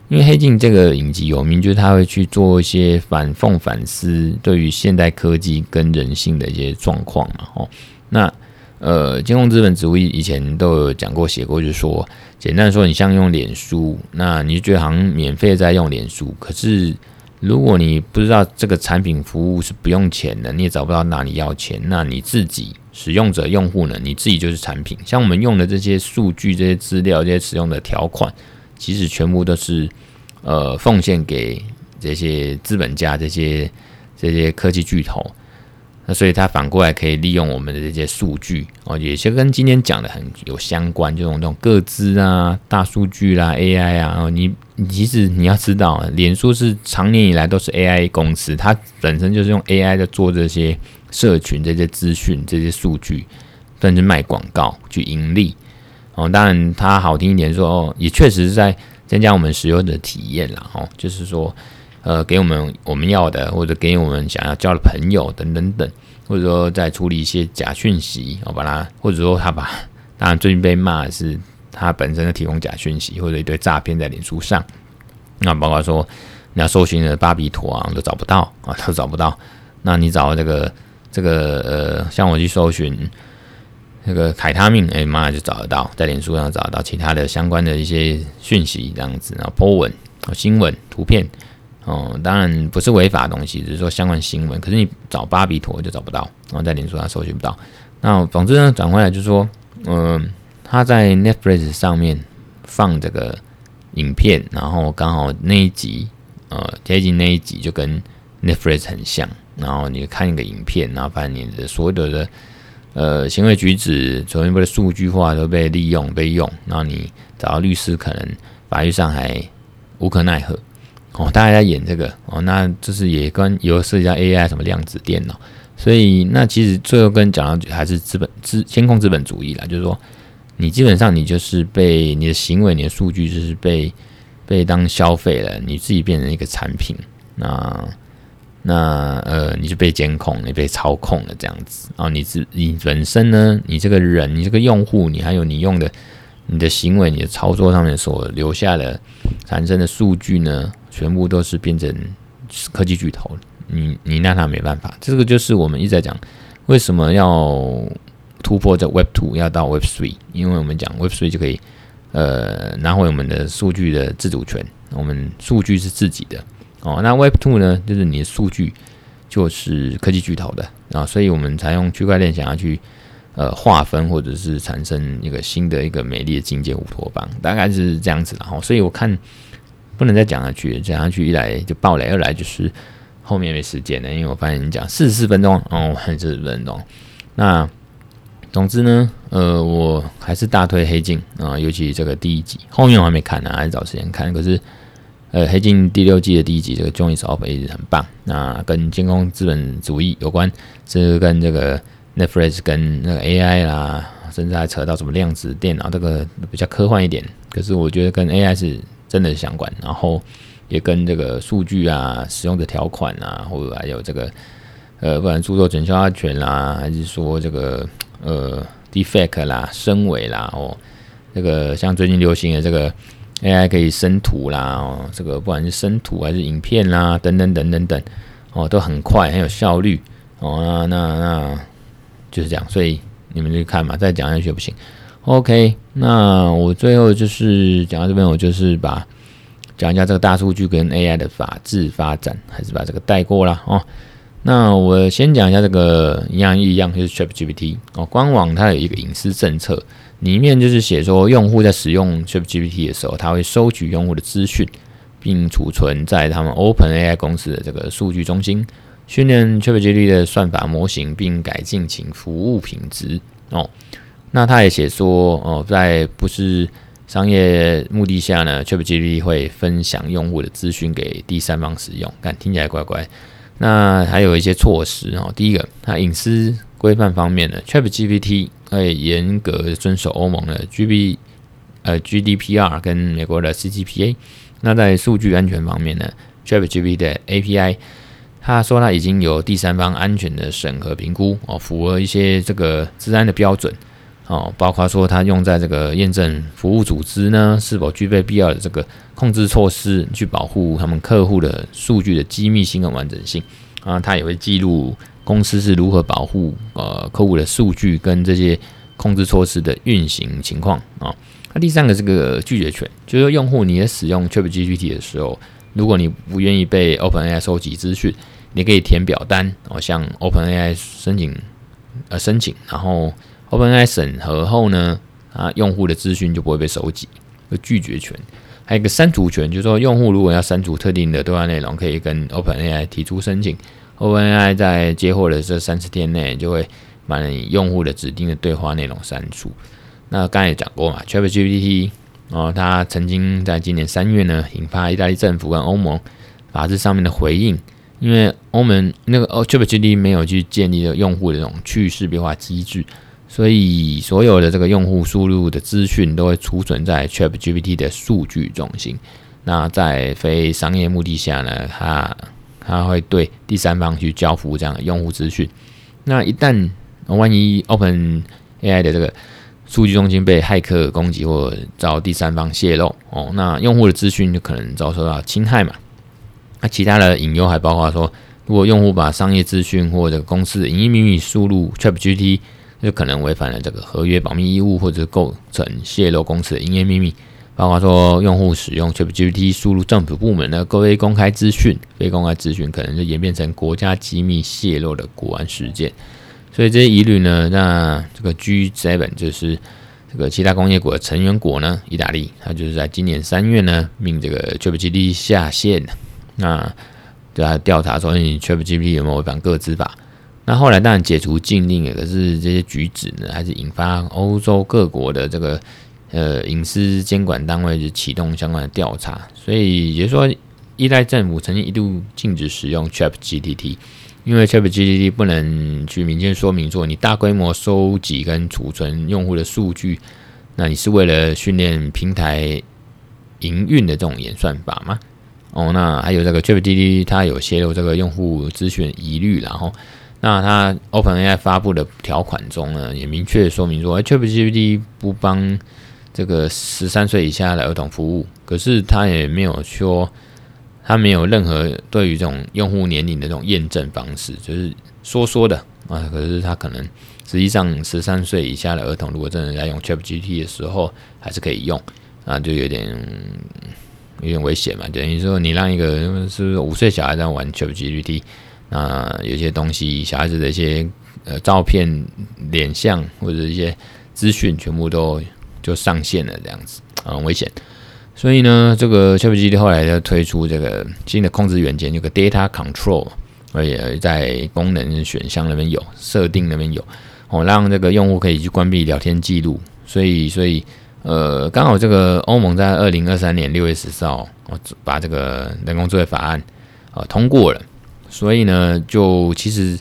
因为《黑镜》这个影集有名，就是他会去做一些反讽、反思对于现代科技跟人性的一些状况嘛。哦，那呃，金融资本主义以前都有讲过、写过，就是说，简单说，你像用脸书，那你就觉得好像免费在用脸书，可是如果你不知道这个产品服务是不用钱的，你也找不到哪里要钱，那你自己使用者、用户呢，你自己就是产品。像我们用的这些数据、这些资料、这些使用的条款，其实全部都是。呃，奉献给这些资本家、这些这些科技巨头，那所以他反过来可以利用我们的这些数据哦，也是跟今天讲的很有相关，这种那种个资啊、大数据啦、AI 啊。哦，你你其实你要知道，脸书是长年以来都是 AI 公司，它本身就是用 AI 在做这些社群、这些资讯、这些数据，甚至卖广告去盈利。哦，当然它好听一点说哦，也确实是在。增加我们使用的体验啦，哦，就是说，呃，给我们我们要的，或者给我们想要交的朋友等等等，或者说在处理一些假讯息，我把它，或者说他把，[LAUGHS] 当然最近被骂的是他本身的提供假讯息，或者一堆诈骗在脸书上，那包括说你要搜寻的巴比妥啊，都找不到啊，都找不到，那你找这个这个呃，像我去搜寻。那个凯他命，哎妈就找得到，在脸书上找得到其他的相关的一些讯息，这样子，然后 po 文、新闻、图片，哦，当然不是违法的东西，只是说相关新闻。可是你找巴比妥就找不到，然后在脸书上搜寻不到。那总之呢，转回来就是说，嗯、他在 Netflix 上面放这个影片，然后刚好那一集，呃，接近那一集就跟 Netflix 很像，然后你看一个影片，然后把你的所有的。呃，行为举止，所有的数据化都被利用、被用，然后你找到律师，可能法律上还无可奈何。哦，大家在演这个哦，[LAUGHS] 那这是也跟有涉及到 AI 什么量子电脑，所以那其实最后跟讲到还是资本资监控资本主义啦，就是说你基本上你就是被你的行为、你的数据就是被被当消费了，你自己变成一个产品，那。那呃，你就被监控，你被操控了这样子。然后你自你本身呢，你这个人，你这个用户，你还有你用的你的行为、你的操作上面所留下的产生的数据呢，全部都是变成科技巨头。你你拿他没办法。这个就是我们一直在讲，为什么要突破这 Web Two 要到 Web Three？因为我们讲 Web Three 就可以呃拿回我们的数据的自主权，我们数据是自己的。哦，那 Web Two 呢，就是你的数据就是科技巨头的啊，所以我们才用区块链想要去呃划分或者是产生一个新的一个美丽的境界乌托邦，大概是这样子的哈。所以我看不能再讲下去，讲下去一来就爆雷，二来就是后面没时间了，因为我发现你讲四十四分钟哦，四十分钟。那总之呢，呃，我还是大推《黑镜》啊，尤其这个第一集，后面我还没看呢，还是找时间看。可是，呃，《黑镜》第六季的第一集，这个 Joint Operations 很棒，那跟监控资本主义有关，是跟这个 Netflix 跟那个 AI 啦，甚至还扯到什么量子电脑，这个比较科幻一点。可是我觉得跟 AI 是真的相关，然后也跟这个数据啊、使用的条款啊，或者还有这个呃，不管著作权、肖像权啦，还是说这个。呃，defect 啦，深伪啦，哦，这个像最近流行的这个 AI 可以生图啦，哦，这个不管是生图还是影片啦，等等等等等，哦，都很快，很有效率，哦，那那那就是这样，所以你们去看嘛，再讲下去不行。OK，那我最后就是讲到这边，我就是把讲一下这个大数据跟 AI 的法治发展，还是把这个带过了哦。那我先讲一下这个一样一样，就是 ChatGPT 哦，官网它有一个隐私政策，里面就是写说，用户在使用 ChatGPT 的时候，它会收取用户的资讯，并储存在他们 OpenAI 公司的这个数据中心，训练 ChatGPT 的算法模型，并改进其服务品质哦。那他也写说哦，在不是商业目的下呢，ChatGPT 会分享用户的资讯给第三方使用，看听起来怪怪。那还有一些措施哦。第一个，它隐私规范方面呢，ChatGPT 会严格遵守欧盟的 GB 呃 GDPR 跟美国的 CCPA。那在数据安全方面呢，ChatGPT 的 API，他说他已经有第三方安全的审核评估哦，符合一些这个治安的标准。哦，包括说它用在这个验证服务组织呢，是否具备必要的这个控制措施，去保护他们客户的数据的机密性跟完整性啊。它也会记录公司是如何保护呃客户的数据跟这些控制措施的运行情况啊。那第三个这个拒绝权，就是说用户你在使用 ChatGPT 的时候，如果你不愿意被 OpenAI 收集资讯，你可以填表单哦，向 OpenAI 申请呃申请，然后。OpenAI 审核后呢，啊，用户的资讯就不会被收集。有拒绝权，还有一个删除权，就是说用户如果要删除特定的对话内容，可以跟 OpenAI 提出申请。O.N.I. 在接货的这三十天内，就会把你用户的指定的对话内容删除。那刚才也讲过嘛，ChatGPT 哦，它曾经在今年三月呢，引发意大利政府跟欧盟法制上面的回应，因为欧盟那个哦 ChatGPT 没有去建立了用户的这种去识别化机制。所以，所有的这个用户输入的资讯都会储存在 ChatGPT 的数据中心。那在非商业目的下呢，它它会对第三方去交付这样的用户资讯。那一旦万一 OpenAI 的这个数据中心被骇客攻击或遭第三方泄露哦，那用户的资讯就可能遭受到侵害嘛。那其他的隐忧还包括说，如果用户把商业资讯或者公司的营业秘密输入 ChatGPT。就可能违反了这个合约保密义务，或者构成泄露公司的营业秘密。包括说，用户使用 ChatGPT 输入政府部门的非公开资讯，非公开资讯可能就演变成国家机密泄露的国安事件。所以这些疑虑呢，那这个 G7 就是这个七大工业国的成员国呢，意大利，它就是在今年三月呢，命这个 ChatGPT 下线。那对他调查说，你 ChatGPT 有没有违反个资法？那后来当然解除禁令了，可是这些举止呢，还是引发欧洲各国的这个呃隐私监管单位就启动相关的调查。所以也就是说，依赖政府曾经一度禁止使用 ChatGPT，因为 ChatGPT 不能去明确说明说你大规模收集跟储存用户的数据，那你是为了训练平台营运的这种演算法吗？哦，那还有这个 ChatGPT 它有泄露这个用户资讯疑虑，然后。那它 OpenAI 发布的条款中呢，也明确说明说，ChatGPT 不帮这个十三岁以下的儿童服务。可是他也没有说，他没有任何对于这种用户年龄的这种验证方式，就是说说的啊。可是他可能实际上十三岁以下的儿童，如果真的在用 ChatGPT 的时候，还是可以用啊，就有点有点危险嘛。等于说你让一个是不是五岁小孩在玩 ChatGPT。啊，有些东西，小孩子的一些呃照片、脸像或者一些资讯，全部都就上线了，这样子很危险。所以呢，这个 ChatGPT 后来就推出这个新的控制元件，有个 Data Control，而且在功能选项那边有，设定那边有哦，让这个用户可以去关闭聊天记录。所以，所以，呃，刚好这个欧盟在二零二三年六月十四号，哦，把这个人工智慧法案啊、通过了。所以呢，就其实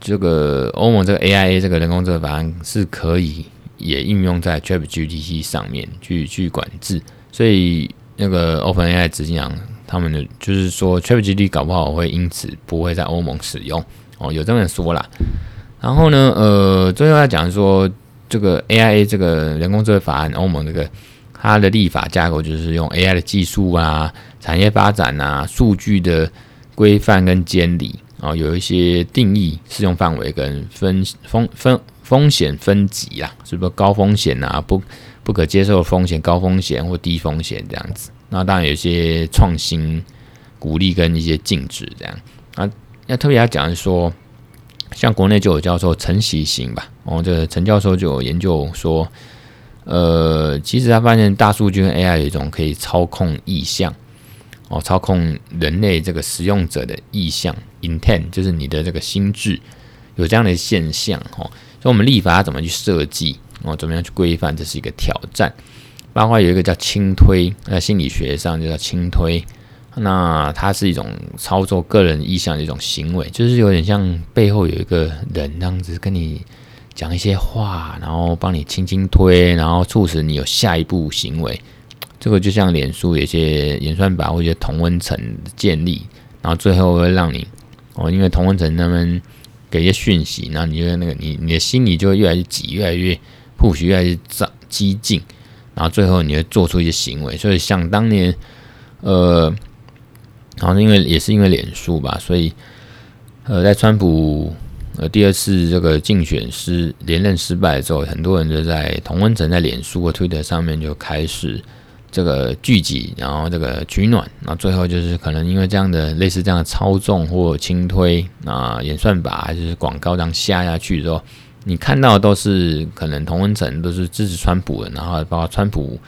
这个欧盟这个 AIA 这个人工智慧法案是可以也应用在 ChatGPT 上面去去管制。所以那个 OpenAI 执行长他们的就是说，ChatGPT 搞不好会因此不会在欧盟使用哦，有这么说啦。然后呢，呃，最后要讲说。这个 AIA 这个人工智慧法案，欧盟这个它的立法架构就是用 AI 的技术啊、产业发展啊、数据的规范跟监理啊，有一些定义、适用范围跟分风分风险分级啊，是不是高风险啊、不不可接受风险、高风险或低风险这样子？那当然有些创新鼓励跟一些禁止这样啊。要特别要讲说。像国内就有教授陈喜行吧，哦，这陈教授就有研究说，呃，其实他发现大数据跟 AI 有一种可以操控意向，哦，操控人类这个使用者的意向 intent，就是你的这个心智，有这样的现象，哦，所以我们立法怎么去设计，哦，怎么样去规范，这是一个挑战。包括有一个叫轻推，在心理学上就叫轻推。那它是一种操作个人意向的一种行为，就是有点像背后有一个人这样子跟你讲一些话，然后帮你轻轻推，然后促使你有下一步行为。这个就像脸书有些演算法或者同温层建立，然后最后会让你哦，因为同温层他们给一些讯息，然后你就那个你你的心里就会越来越挤，越来越或许越来越激进，然后最后你会做出一些行为。所以像当年呃。然后因为也是因为脸书吧，所以呃，在川普呃第二次这个竞选失连任失败之后，很多人就在同温层、在脸书或推特上面就开始这个聚集，然后这个取暖。那最后就是可能因为这样的类似这样的操纵或轻推啊，演算法还是广告这样下下去之后，你看到都是可能同温层都是支持川普的，然后包括川普。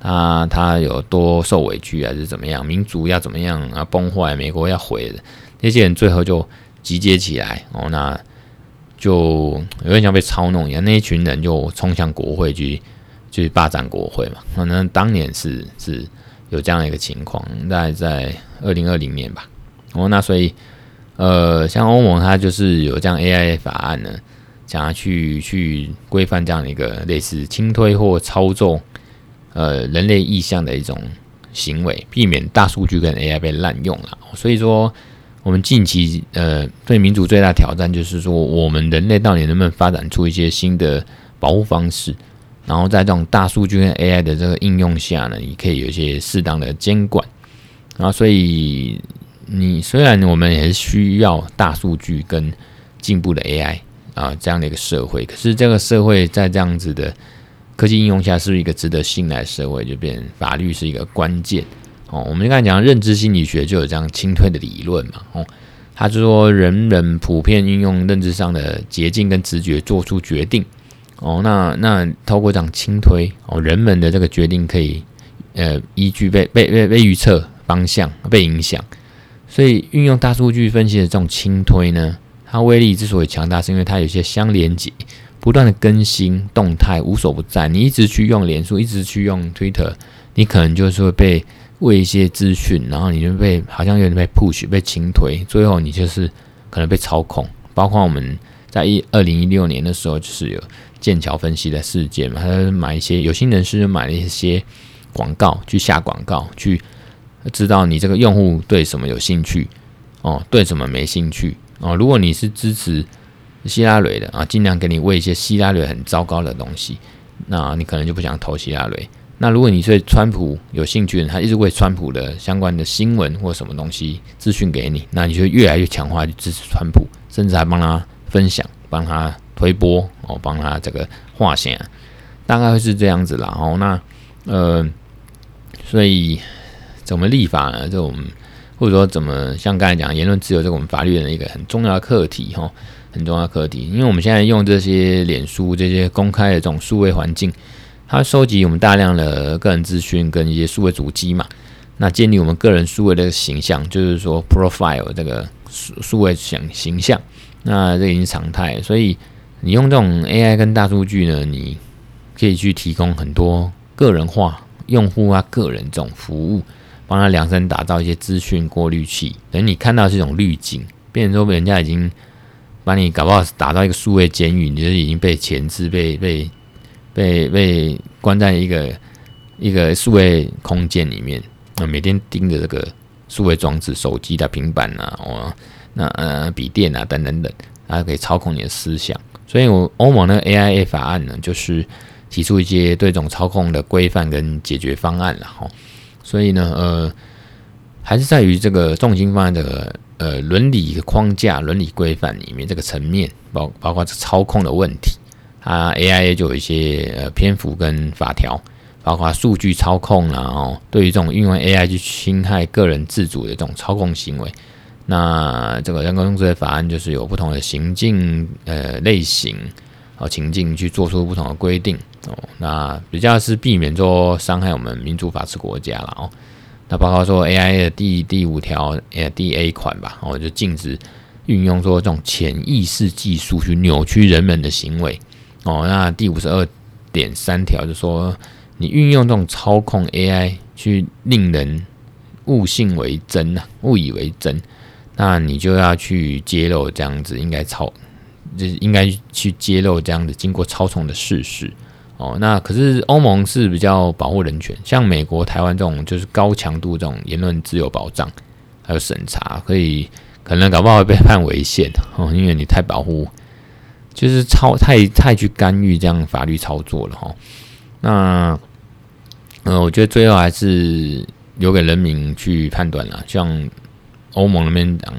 他他有多受委屈还是怎么样？民族要怎么样啊？崩坏，美国要毁的那些人，最后就集结起来哦，那就有点像被操弄一样。那一群人就冲向国会去，去霸占国会嘛。可能当年是是有这样的一个情况，大概在二零二零年吧。哦，那所以呃，像欧盟，它就是有这样 AI 法案呢，想要去去规范这样的一个类似轻推或操纵。呃，人类意向的一种行为，避免大数据跟 AI 被滥用了。所以说，我们近期呃，对民主最大挑战就是说，我们人类到底能不能发展出一些新的保护方式？然后在这种大数据跟 AI 的这个应用下呢，你可以有一些适当的监管。然后，所以你虽然我们也是需要大数据跟进步的 AI 啊这样的一个社会，可是这个社会在这样子的。科技应用下是不是一个值得信赖社会，就变法律是一个关键哦。我们刚才讲认知心理学就有这样轻退的理论嘛哦，他就说人人普遍运用认知上的捷径跟直觉做出决定哦。那那透过这样轻推哦，人们的这个决定可以呃依据被被被被预测方向被影响，所以运用大数据分析的这种轻推呢，它威力之所以强大，是因为它有些相连结。不断的更新动态，无所不在。你一直去用脸书，一直去用 Twitter，你可能就是会被喂一些资讯，然后你就被好像有点被 push、被轻推，最后你就是可能被操控。包括我们在一二零一六年的时候，就是有剑桥分析的事件嘛，他买一些有心人士就买了一些广告去下广告，去知道你这个用户对什么有兴趣哦，对什么没兴趣哦。如果你是支持。希拉蕊的啊，尽量给你喂一些希拉蕊很糟糕的东西，那你可能就不想投希拉蕊。那如果你对川普有兴趣，他一直喂川普的相关的新闻或什么东西资讯给你，那你就越来越强化去支持川普，甚至还帮他分享、帮他推播哦，帮他这个划线，大概会是这样子啦。哦，那呃，所以怎么立法呢？这种或者说怎么像刚才讲言论自由，这个我们法律人的一个很重要的课题哈。很重要的课题，因为我们现在用这些脸书这些公开的这种数位环境，它收集我们大量的个人资讯跟一些数位足迹嘛，那建立我们个人数位的形象，就是说 profile 这个数数位形形象，那这已经常态，所以你用这种 AI 跟大数据呢，你可以去提供很多个人化用户啊个人这种服务，帮他量身打造一些资讯过滤器，等你看到这种滤镜，变成说人家已经把你搞不好打到一个数位监狱，你就已经被钳制、被被被被关在一个一个数位空间里面，啊每天盯着这个数位装置、手机的平板啊，哦，那呃笔电啊等等等，它可以操控你的思想。所以，我欧盟那个 AIA 法案呢，就是提出一些对这种操控的规范跟解决方案了哈。所以呢，呃，还是在于这个重心放在这个呃伦理框架、伦理规范里面这个层面，包包括这操控的问题，它 AIA 就有一些呃篇幅跟法条，包括数据操控啦，哦，对于这种运用 AI 去侵害个人自主的这种操控行为。那这个人工智慧法案就是有不同的行径呃类型和情境去做出不同的规定哦。那比较是避免说伤害我们民主法治国家了哦。那包括说 AI 的第第五条呃第 A 款吧，哦就禁止运用说这种潜意识技术去扭曲人们的行为哦。那第五十二点三条就说你运用这种操控 AI 去令人误信为真呐，误以为真。那你就要去揭露这样子应该操，就是应该去揭露这样子经过操纵的事实哦。那可是欧盟是比较保护人权，像美国、台湾这种就是高强度这种言论自由保障，还有审查，可以可能搞不好会被判违宪哦，因为你太保护，就是超太太去干预这样法律操作了哈。那呃，我觉得最后还是留给人民去判断了，像。欧盟那边讲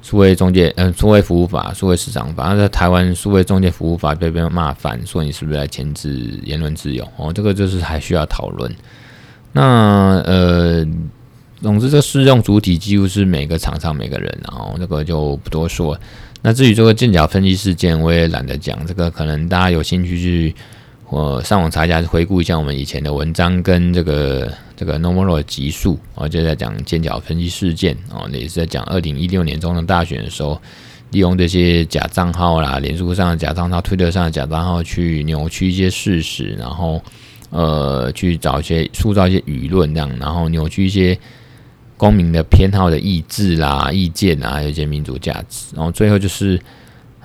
数位中介，嗯，数位服务法、数位市场法，那在台湾数位中介服务法被被骂翻，说你是不是在牵制言论自由？哦，这个就是还需要讨论。那呃，总之这适用主体几乎是每个厂商每个人，然后这个就不多说。那至于这个剑角分析事件，我也懒得讲，这个可能大家有兴趣去。我上网查一下，回顾一下我们以前的文章跟这个这个 Nomura 的集数，我就在讲剑桥分析事件哦，也是在讲二零一六年总统大选的时候，利用这些假账号啦、脸书上的假账号、推特上的假账号去扭曲一些事实，然后呃去找一些塑造一些舆论这样，然后扭曲一些公民的偏好的意志啦、意见啊，还有一些民主价值，然后最后就是。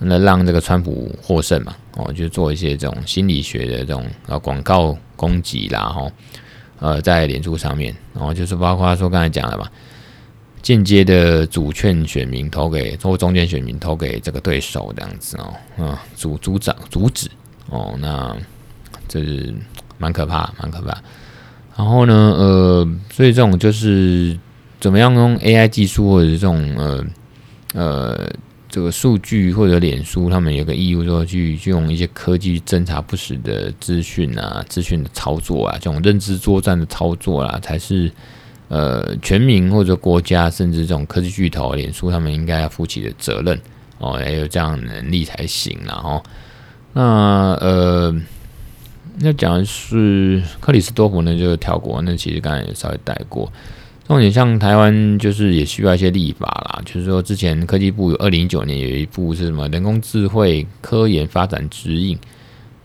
那让这个川普获胜嘛，哦，就做一些这种心理学的这种呃广告攻击啦，哈，呃，在脸书上面，然后就是包括说刚才讲的嘛，间接的主劝选民投给，或中间选民投给这个对手这样子哦，嗯，阻阻挡阻止哦，那这是蛮可怕，蛮可怕。然后呢，呃，所以这种就是怎么样用 AI 技术或者这种呃呃。这个数据或者脸书，他们有个义务说去去用一些科技侦查不实的资讯啊，资讯的操作啊，这种认知作战的操作啊，才是呃全民或者国家甚至这种科技巨头脸书他们应该要负起的责任哦，要有这样能力才行。然后那呃，那讲的是克里斯多福呢，就跳过，那其实刚才也稍微带过。重点像台湾就是也需要一些立法啦，就是说之前科技部有二零一九年有一部是什么人工智慧科研发展指引，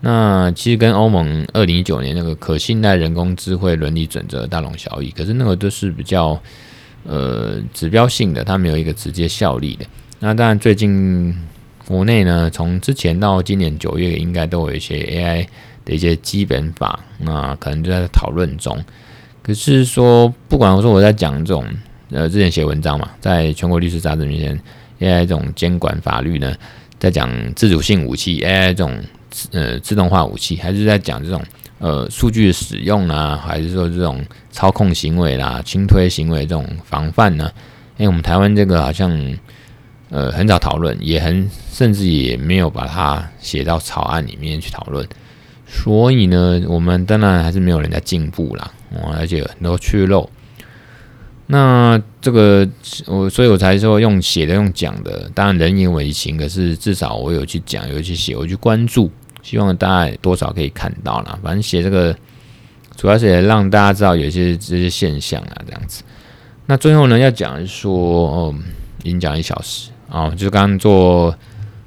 那其实跟欧盟二零一九年那个可信赖人工智慧伦理准则大同小异，可是那个都是比较呃指标性的，它没有一个直接效力的。那当然最近国内呢，从之前到今年九月，应该都有一些 AI 的一些基本法，那可能就在讨论中。可是说，不管我说我在讲这种，呃，之前写文章嘛，在全国律师杂志里面，AI 这种监管法律呢，在讲自主性武器，AI 这种呃自动化武器，还是在讲这种呃数据的使用啊，还是说这种操控行为啦、轻推行为这种防范呢？因为我们台湾这个好像呃很少讨论，也很甚至也没有把它写到草案里面去讨论。所以呢，我们当然还是没有人在进步啦，哦，而且很多去漏。那这个我，所以我才说用写的、用讲的，当然人言为轻，可是至少我有去讲、有去写、我去关注，希望大家多少可以看到啦。反正写这个，主要是也让大家知道有些这些现象啊，这样子。那最后呢，要讲说，哦，已经讲一小时啊，就刚刚做。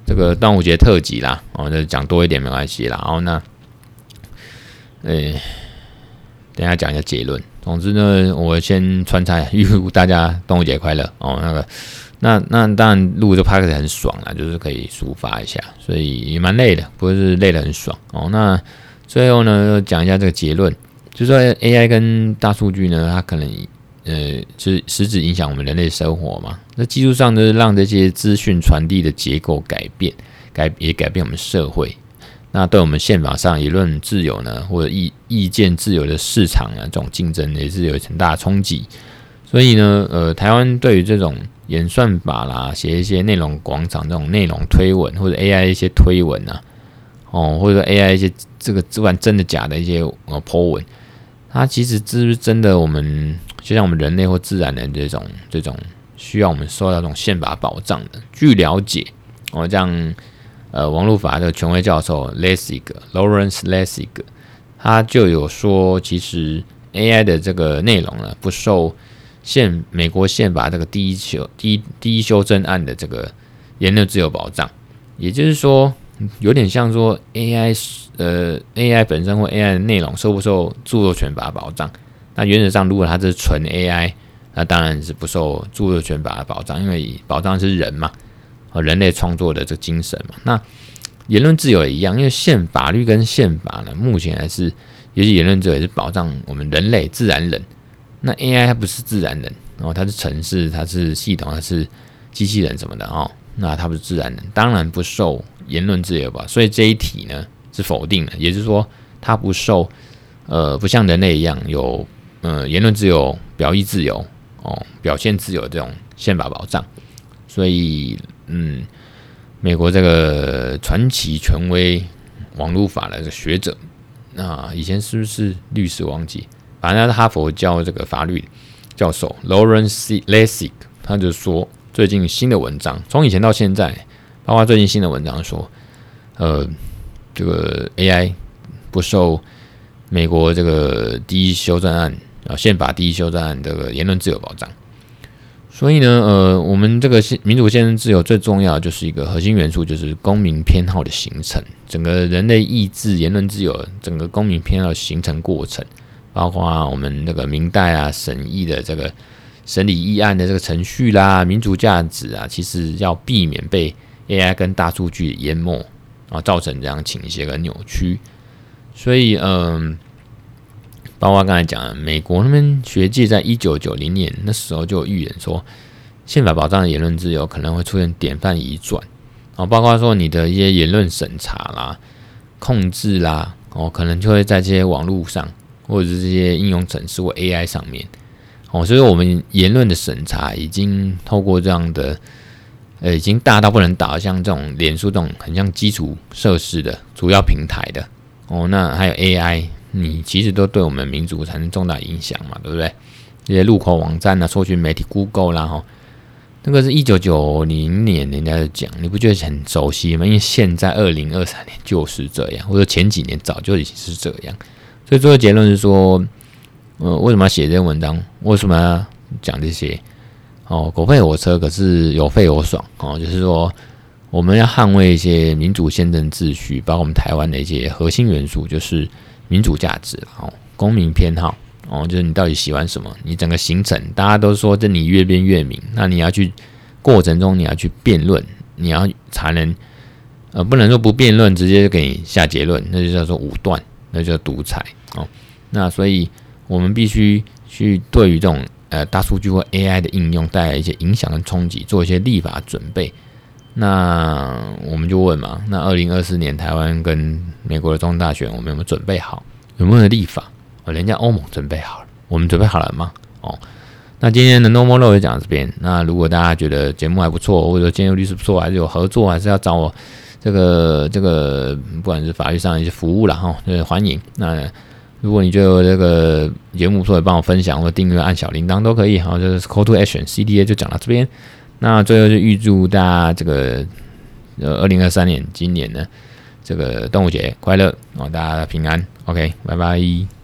这个端午节特辑啦，哦，就讲多一点没关系啦。然后那，诶，等下讲一下结论。总之呢，我先穿插预祝大家端午节快乐哦。那个，那那当然录这 podcast 很爽啦，就是可以抒发一下，所以也蛮累的，不是累得很爽哦。那最后呢，讲一下这个结论，就是说 AI 跟大数据呢，它可能呃，是实质影响我们人类生活嘛。那技术上呢，让这些资讯传递的结构改变，改也改变我们社会。那对我们宪法上言论自由呢，或者意意见自由的市场啊，这种竞争也是有很大的冲击。所以呢，呃，台湾对于这种演算法啦，写一些内容广场这种内容推文，或者 AI 一些推文啊，哦，或者 AI 一些这个不管真的假的一些呃 po 文，它其实是不是真的？我们就像我们人类或自然的这种这种需要我们受到这种宪法保障的。据了解，哦，这样。呃，网络法的权威教授 Lessig Lawrence Lessig，他就有说，其实 AI 的这个内容呢，不受宪美国宪法这个第一修第一第一修正案的这个言论自由保障，也就是说，有点像说 AI 呃 AI 本身或 AI 的内容受不受著作权法保障？那原则上，如果它是纯 AI，那当然是不受著作权法的保障，因为保障是人嘛。和人类创作的这个精神嘛，那言论自由也一样，因为宪法律跟宪法呢，目前还是，尤其言论自由也是保障我们人类自然人。那 AI 它不是自然人哦，它是城市，它是系统，它是机器人什么的哦，那它不是自然人，当然不受言论自由吧。所以这一题呢是否定的，也就是说它不受呃，不像人类一样有呃言论自由、表意自由哦、表现自由这种宪法保障，所以。嗯，美国这个传奇权威网络法的这个学者，那以前是不是律师？忘记，反正他是哈佛教这个法律教授 Lawrence Lessig，他就说，最近新的文章，从以前到现在，包括最近新的文章说，呃，这个 AI 不受美国这个第一修正案啊，宪法第一修正案这个言论自由保障。所以呢，呃，我们这个民主宪政自由最重要的就是一个核心元素，就是公民偏好的形成。整个人类意志、言论自由，整个公民偏好的形成过程，包括我们那个明代啊审议的这个审理议案的这个程序啦，民主价值啊，其实要避免被 AI 跟大数据淹没啊，造成这样倾斜跟扭曲。所以，嗯、包括刚才讲的，美国那边学界在一九九零年那时候就预言说，宪法保障的言论自由可能会出现典范移转，哦，包括说你的一些言论审查啦、控制啦，哦，可能就会在这些网络上或者是这些应用程式或 AI 上面，哦，所以我们言论的审查已经透过这样的，呃，已经大到不能倒，像这种脸书这种很像基础设施的主要平台的，哦，那还有 AI。你其实都对我们民主产生重大影响嘛，对不对？这些入口网站啊，搜寻媒体 Google 啦，哈，那个是一九九零年人家就讲，你不觉得很熟悉吗？因为现在二零二三年就是这样，或者前几年早就已经是这样。所以最后结论是说，呃，为什么要写这篇文章？为什么要讲这些？哦，狗吠火车，可是有费有爽哦，就是说我们要捍卫一些民主宪政秩序，包括我们台湾的一些核心元素，就是。民主价值哦，公民偏好哦，就是你到底喜欢什么？你整个行程，大家都说这你越辩越明，那你要去过程中你要去辩论，你要才能呃，不能说不辩论直接就给你下结论，那就叫做武断，那就叫独裁哦。那所以我们必须去对于这种呃大数据或 AI 的应用带来一些影响跟冲击，做一些立法准备。那我们就问嘛，那二零二四年台湾跟美国的总统大选，我们有没有准备好？有没有立法？哦，人家欧盟准备好了，我们准备好了吗？哦，那今天的 No More Law 就讲到这边。那如果大家觉得节目还不错，或者说建议律师不错，还是有合作，还是要找我这个这个，不管是法律上一些服务了哈，就是欢迎。那如果你觉得这个节目不错，也帮我分享或者订阅，按小铃铛都可以。好，就是 Call to Action CDA 就讲到这边。那最后就预祝大家这个呃二零二三年今年呢这个端午节快乐哦，大家平安，OK，拜拜。